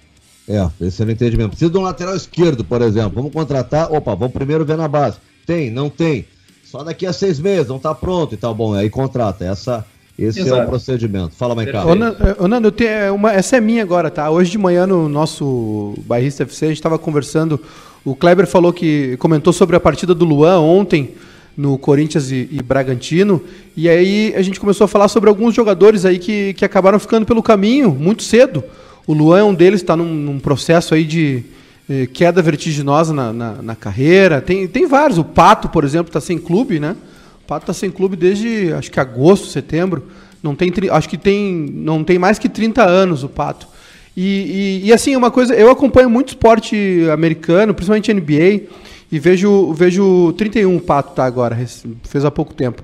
É, esse é o entendimento. Precisa de um lateral esquerdo, por exemplo. Vamos contratar. Opa, vamos primeiro ver na base. Tem, não tem. Só daqui a seis meses, não está pronto e tal. Bom, aí contrata. Essa, esse Exato. é o procedimento. Fala, Maicon. Ô, Nando, tenho é uma, essa é minha agora, tá? Hoje de manhã no nosso Bairrista FC, a gente estava conversando. O Kleber falou que comentou sobre a partida do Luan ontem no Corinthians e, e, Bragantino. E aí a gente começou a falar sobre alguns jogadores aí que, que acabaram ficando pelo caminho muito cedo. O Luan é um deles, está num, num, processo aí de eh, queda vertiginosa na, na, na, carreira. Tem, tem vários. O Pato, por exemplo, está sem clube, né? Pato está sem clube desde acho que agosto, setembro. Não tem, acho que tem, não tem mais que 30 anos o Pato. E, e, e assim, uma coisa, eu acompanho muito esporte americano, principalmente NBA, e vejo, vejo 31 o Pato tá agora, fez há pouco tempo.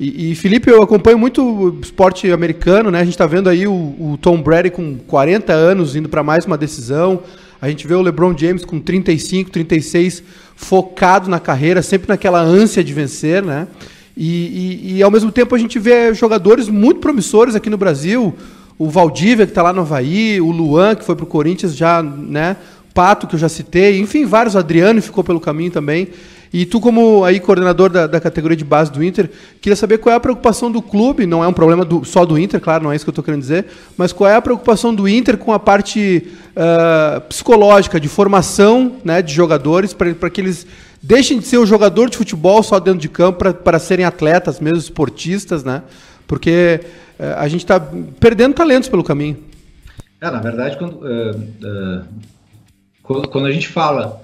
E, e, Felipe, eu acompanho muito esporte americano, né? A gente está vendo aí o, o, Tom Brady com 40 anos indo para mais uma decisão. A gente vê o LeBron James com 35, 36, focado na carreira, sempre naquela ânsia de vencer, né? E, e, e ao mesmo tempo a gente vê jogadores muito promissores aqui no Brasil. O Valdívia, que está lá no Havaí, o Luan, que foi para o Corinthians já, né? Pato, que eu já citei, enfim, vários. Adriano ficou pelo caminho também. E tu, como aí coordenador da, da, categoria de base do Inter, queria saber qual é a preocupação do clube, não é um problema do, só do Inter, claro, não é isso que eu estou querendo dizer, mas qual é a preocupação do Inter com a parte uh, psicológica, de formação né, de jogadores, para que eles deixem de ser o jogador de futebol só dentro de campo, para serem atletas mesmo, esportistas, né? Porque uh, a gente está perdendo talentos pelo caminho. É, na verdade, quando, uh, quando a gente fala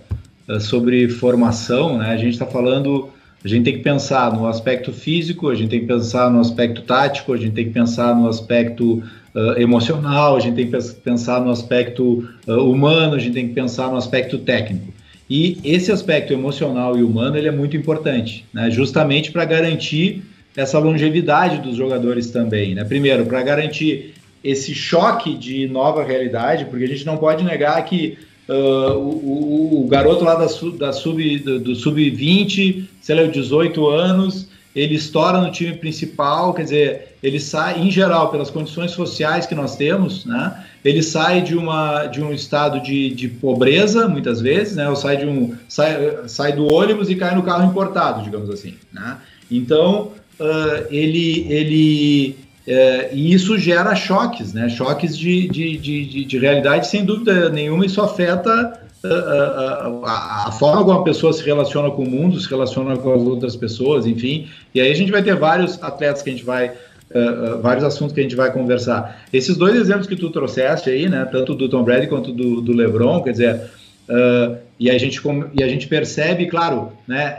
sobre formação, né? A gente está falando A gente tem que pensar no aspecto físico, a gente tem que pensar no aspecto tático, a gente tem que pensar no aspecto uh, emocional, a gente tem que pensar no aspecto uh, humano, a gente tem que pensar no aspecto técnico. E esse aspecto emocional e humano ele é muito importante, né? justamente para garantir essa longevidade dos jogadores também. Né? Primeiro, para garantir esse choque de nova realidade, porque a gente não pode negar que Uh, o, o, garoto lá da, da sub, do, do sub-20, sei lá, 18 anos, ele estoura no time principal, quer dizer, ele sai, em geral, pelas condições sociais que nós temos, né? Ele sai de, uma, de um estado de, de pobreza, muitas vezes, né? Ou sai, de um, sai, sai do ônibus e cai no carro importado, digamos assim, né? Então, uh, ele, ele é, e isso gera choques, né? choques de, de, de, de, realidade, sem dúvida nenhuma, isso afeta a, a, forma como a pessoa se relaciona com o mundo, se relaciona com as outras pessoas, enfim. E aí a gente vai ter vários atletas que a gente vai. Uh, uh, vários assuntos que a gente vai conversar. Esses dois exemplos que tu trouxeste aí, né, tanto do Tom Brady quanto do, do LeBron, quer dizer, uh, e, a gente, e a gente percebe, claro, né,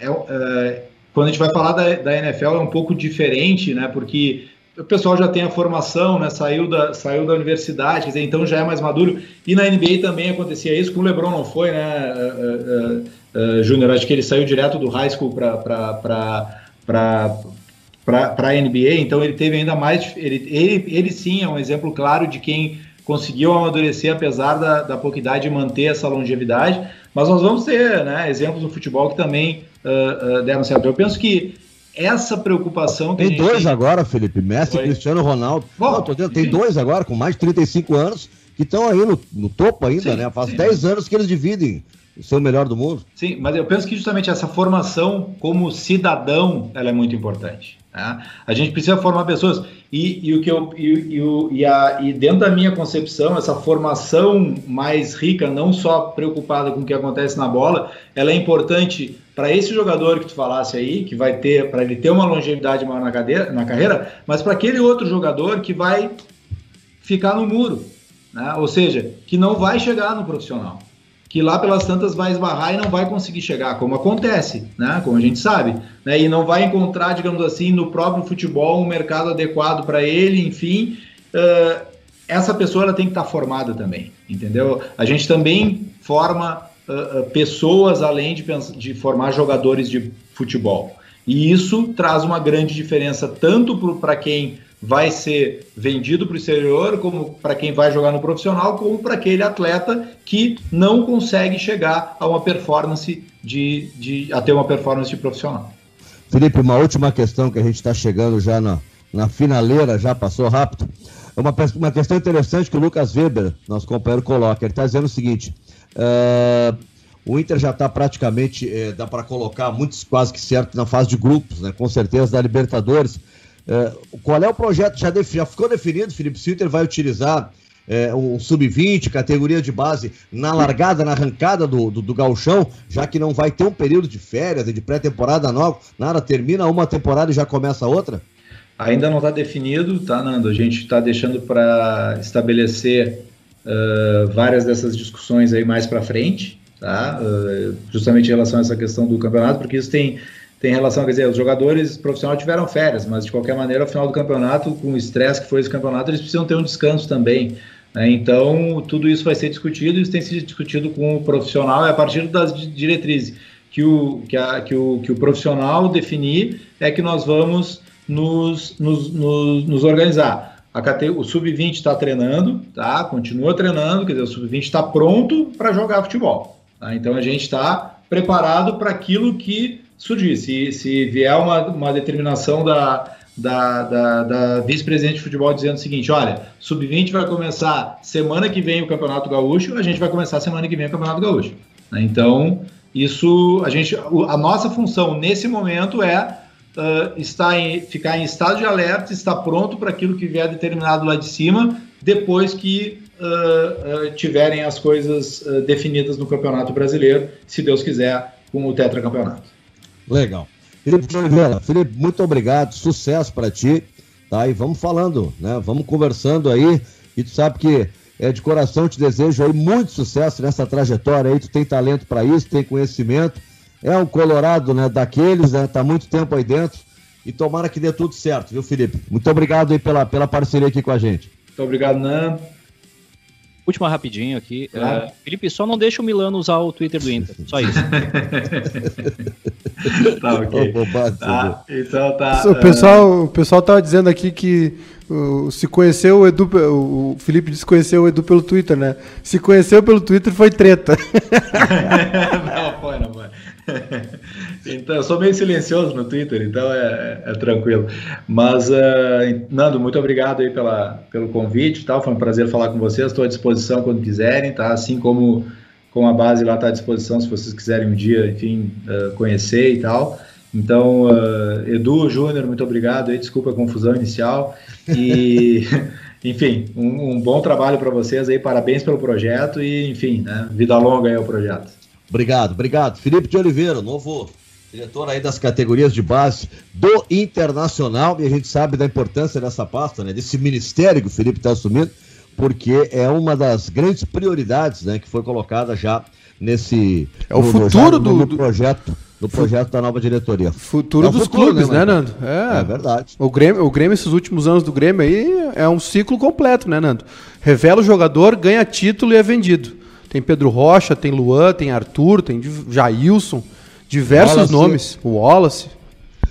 é, quando a gente vai falar da, da NFL é um pouco diferente, né, porque o pessoal já tem a formação, né? Saiu da, saiu da universidade, dizer, então já é mais maduro. E na NBA também acontecia isso, com o LeBron não foi, né, uh, uh, uh, Júnior? Acho que ele saiu direto do high school para para a NBA, então ele teve ainda mais. Ele, ele, ele sim é um exemplo claro de quem conseguiu amadurecer apesar da, da pouca idade e manter essa longevidade. Mas nós vamos ter né, exemplos no futebol que também uh, uh, deram certo. Eu penso que essa preocupação Tem dois agora, Felipe, Messi e Cristiano Ronaldo. Bom, Não, dizendo, tem dois agora, com mais de 35 anos, que estão aí no, no, topo ainda, sim, né? Faz sim. 10 anos que eles dividem o seu melhor do mundo. Sim, mas eu penso que justamente essa formação como cidadão ela é muito importante. Né? A gente precisa formar pessoas. E, e o que eu, e, e, e, a, e dentro da minha concepção, essa formação mais rica, não só preocupada com o que acontece na bola, ela é importante para esse jogador que tu falasse aí, que vai ter, para ele ter uma longevidade maior na, cadeira, na carreira, mas para aquele outro jogador que vai ficar no muro, né? ou seja, que não vai chegar no profissional, que lá pelas tantas vai esbarrar e não vai conseguir chegar, como acontece, né? como a gente sabe, né? e não vai encontrar, digamos assim, no próprio futebol um mercado adequado para ele, enfim. Uh, essa pessoa ela tem que estar tá formada também, entendeu? A gente também forma uh, pessoas além de, de formar jogadores de futebol. E isso traz uma grande diferença tanto para quem vai ser vendido para o exterior, como para quem vai jogar no profissional, como para aquele atleta que não consegue chegar a uma performance de, de a ter uma performance de profissional. Felipe, uma última questão que a gente está chegando já na, na finaleira, já passou rápido. É uma, uma questão interessante que o Lucas Weber, nosso companheiro, coloca. Ele está dizendo o seguinte: Uh, o Inter já está praticamente, eh, dá para colocar muitos quase que certo na fase de grupos, né? Com certeza da Libertadores. Uh, qual é o projeto? Já, já, ficou definido, Felipe? Inter vai utilizar eh, um sub-20, categoria de base, na largada, na arrancada do, do, do gauchão, já que não vai ter um período de férias de pré-temporada nova, nada, termina uma temporada e já começa outra? Ainda não está definido, tá, Nando? A gente está deixando para estabelecer uh, várias dessas discussões aí mais para frente, tá? Uh, justamente em relação a essa questão do campeonato, porque isso tem, tem relação, quer dizer, os jogadores profissionais tiveram férias, mas de qualquer maneira, ao final do campeonato, com o estresse que foi esse campeonato, eles precisam ter um descanso também. Né? Então, tudo isso vai ser discutido, isso tem sido discutido com o profissional, e a partir das diretrizes que o, que, a, que o, que o profissional definir, é que nós vamos nos, nos, nos, nos organizar. KT, o sub-20 está treinando, tá? Continua treinando, quer dizer, o sub-20 está pronto para jogar futebol. Tá? Então a gente está preparado para aquilo que surgir. Se, se vier uma, uma determinação da, da, da, da vice-presidente de futebol dizendo o seguinte: olha, sub-20 vai começar semana que vem o Campeonato Gaúcho, a gente vai começar semana que vem o Campeonato Gaúcho. Né? Então, isso, a gente, a nossa função nesse momento é uh, está em, ficar em estado de alerta, está pronto para aquilo que vier determinado lá de cima, depois que uh, uh, tiverem as coisas definidas no Campeonato Brasileiro, se Deus quiser, com o tetracampeonato. Legal. Felipe Oliveira, Felipe, muito obrigado, sucesso para ti, tá? E vamos falando, né? Vamos conversando aí, e tu sabe que é, de coração te desejo aí muito sucesso nessa trajetória aí, tu tem talento para isso, tem conhecimento, é um colorado, né, daqueles, né, tá muito tempo aí dentro e tomara que dê tudo certo, viu, Felipe? Muito obrigado aí pela, pela parceria aqui com a gente. Muito obrigado, Nan. Última rapidinho aqui. Claro. Uh, Felipe, só não deixa o Milano usar o Twitter do Inter. Só isso. <laughs> tá, ok. Tá, então tá. O pessoal, o pessoal tava dizendo aqui que uh, se conheceu o Edu, o Felipe disse que conheceu o Edu pelo Twitter, né? Se conheceu pelo Twitter foi treta. <laughs> não, foi, não foi. <laughs> então, eu sou meio silencioso no Twitter, então é, é, é tranquilo. Mas, uh, Nando, muito obrigado aí pela, pelo convite, tal. Foi um prazer falar com vocês. Estou à disposição quando quiserem, tá? Assim como, como a base lá está à disposição, se vocês quiserem um dia, enfim, uh, conhecer e tal. Então, uh, Edu, Júnior, muito obrigado aí. Desculpa a confusão inicial e <laughs> enfim, um, um, bom trabalho para vocês aí, parabéns pelo projeto e, enfim, né, vida longa aí ao projeto. Obrigado, obrigado. Felipe de Oliveira, novo diretor aí das categorias de base do Internacional, e a gente sabe da importância dessa pasta, né, desse ministério que o Felipe está assumindo, porque é uma das grandes prioridades, né, que foi colocada já nesse é o no, futuro no, no, do projeto do projeto da nova diretoria. Futuro é dos futuro, clubes, né, né, Nando? É, é verdade. O Grêmio, o Grêmio, esses últimos anos do Grêmio aí, é um ciclo completo, né, Nando? Revela o jogador, ganha título e é vendido. Tem Pedro Rocha, tem Luan, tem Arthur, tem Jailson, diversos Wallace. nomes. O Wallace.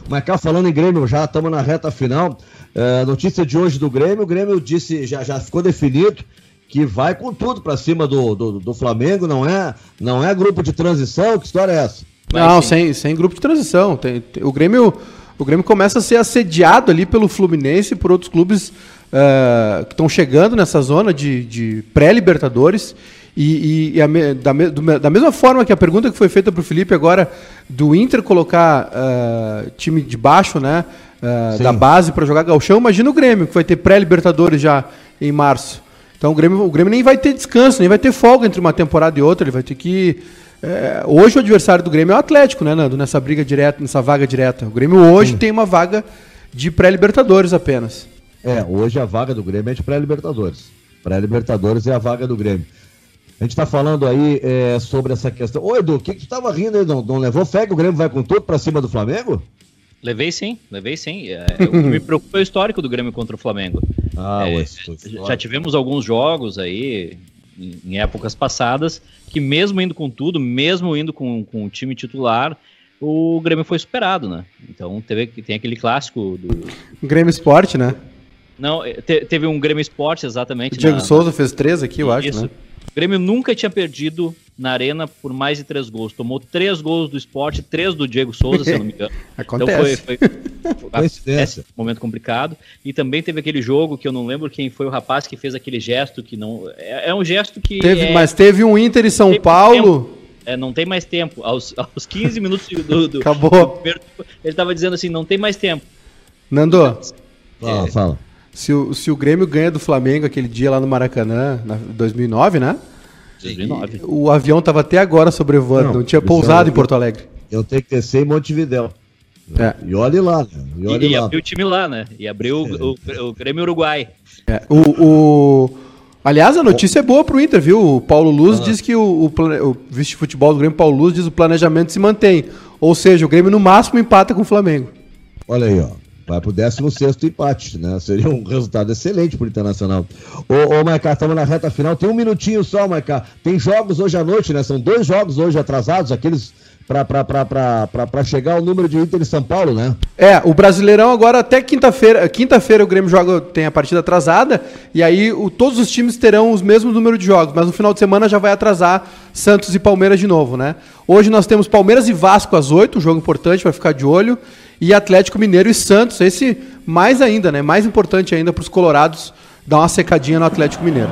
Mas cá falando em Grêmio, já estamos na reta final. É, notícia de hoje do Grêmio, o Grêmio disse, já, já ficou definido que vai com tudo para cima do, do, do, Flamengo, não é, não é grupo de transição? Que história é essa? Não, sem, sem grupo de transição. Tem, tem, o, Grêmio, o Grêmio começa a ser assediado ali pelo Fluminense e por outros clubes uh, que estão chegando nessa zona de, de pré-Libertadores. E, e, e a, da, da, mesma forma que a pergunta que foi feita para o Felipe agora, do Inter colocar uh, time de baixo, né? Uh, da base para jogar galchão, imagina o Grêmio, que vai ter pré-Libertadores já em março. Então o Grêmio, o Grêmio nem vai ter descanso, nem vai ter folga entre uma temporada e outra, ele vai ter que. É, hoje o adversário do Grêmio é o Atlético, né, Nando? Nessa briga direta, nessa vaga direta. O Grêmio hoje Sim. tem uma vaga de pré-Libertadores apenas. É, hoje a vaga do Grêmio é de pré-Libertadores. Pré-Libertadores é a vaga do Grêmio. A gente está falando aí é, sobre essa questão. Ô, Edu, o que, que tu estava rindo aí? Não, não levou fé que o Grêmio vai com tudo para cima do Flamengo? Levei sim, levei sim. É, o que me <laughs> preocupa é o histórico do Grêmio contra o Flamengo. Ah, é, já tivemos alguns jogos aí, em, em, épocas passadas, que mesmo indo com tudo, mesmo indo com, com o time titular, o Grêmio foi superado, né? Então teve, tem aquele clássico do. Grêmio Esporte, né? Não, é, te, teve um Grêmio Esporte, exatamente. O Diego na, Souza fez três aqui, eu acho, isso. né? O Grêmio nunca tinha perdido na arena por mais de três gols. Tomou três gols do esporte, três do Diego Souza, se eu não me <laughs> engano. Acontece. Então foi, foi, <laughs> foi um momento complicado. E também teve aquele jogo que eu não lembro quem foi o rapaz que fez aquele gesto que não. É, é um gesto que. Teve, é, mas teve um Inter e São Paulo. É, não tem mais tempo. Aos, aos 15 minutos do, do, Acabou. Do ele estava dizendo assim: não tem mais tempo. Nando. Fala, fala. Se o, se o Grêmio ganha do Flamengo aquele dia lá no Maracanã, em 2009, né? 2009. O avião estava até agora sobrevoando, não, não tinha pousado é em Porto Alegre. Eu tenho que descer em Montevidéu. É. E olhe lá, né? E, olhe e, lá. abriu o time lá, né? E abriu é. o, o, o, Grêmio Uruguai. É. O, o, Aliás, a notícia é boa pro Inter, viu? O Paulo Luz ah. diz que o, o, o vice-futebol do Grêmio, Paulo Luz, diz que o planejamento se mantém. Ou seja, o Grêmio no máximo empata com o Flamengo. Olha aí, ó. Vai pro 16 empate, né? Seria um resultado excelente pro Internacional. Ô, ô Maicá, estamos na reta final. Tem um minutinho só, Maicá. Tem jogos hoje à noite, né? São dois jogos hoje atrasados, aqueles para chegar ao número de Inter e São Paulo, né? É, o Brasileirão agora até quinta-feira. Quinta-feira o Grêmio joga, tem a partida atrasada, e aí o, todos os times terão os mesmos números de jogos, mas no final de semana já vai atrasar Santos e Palmeiras de novo, né? Hoje nós temos Palmeiras e Vasco às 8, um jogo importante para ficar de olho e Atlético Mineiro e Santos. Esse mais ainda, né? Mais importante ainda para os colorados dar uma secadinha no Atlético Mineiro.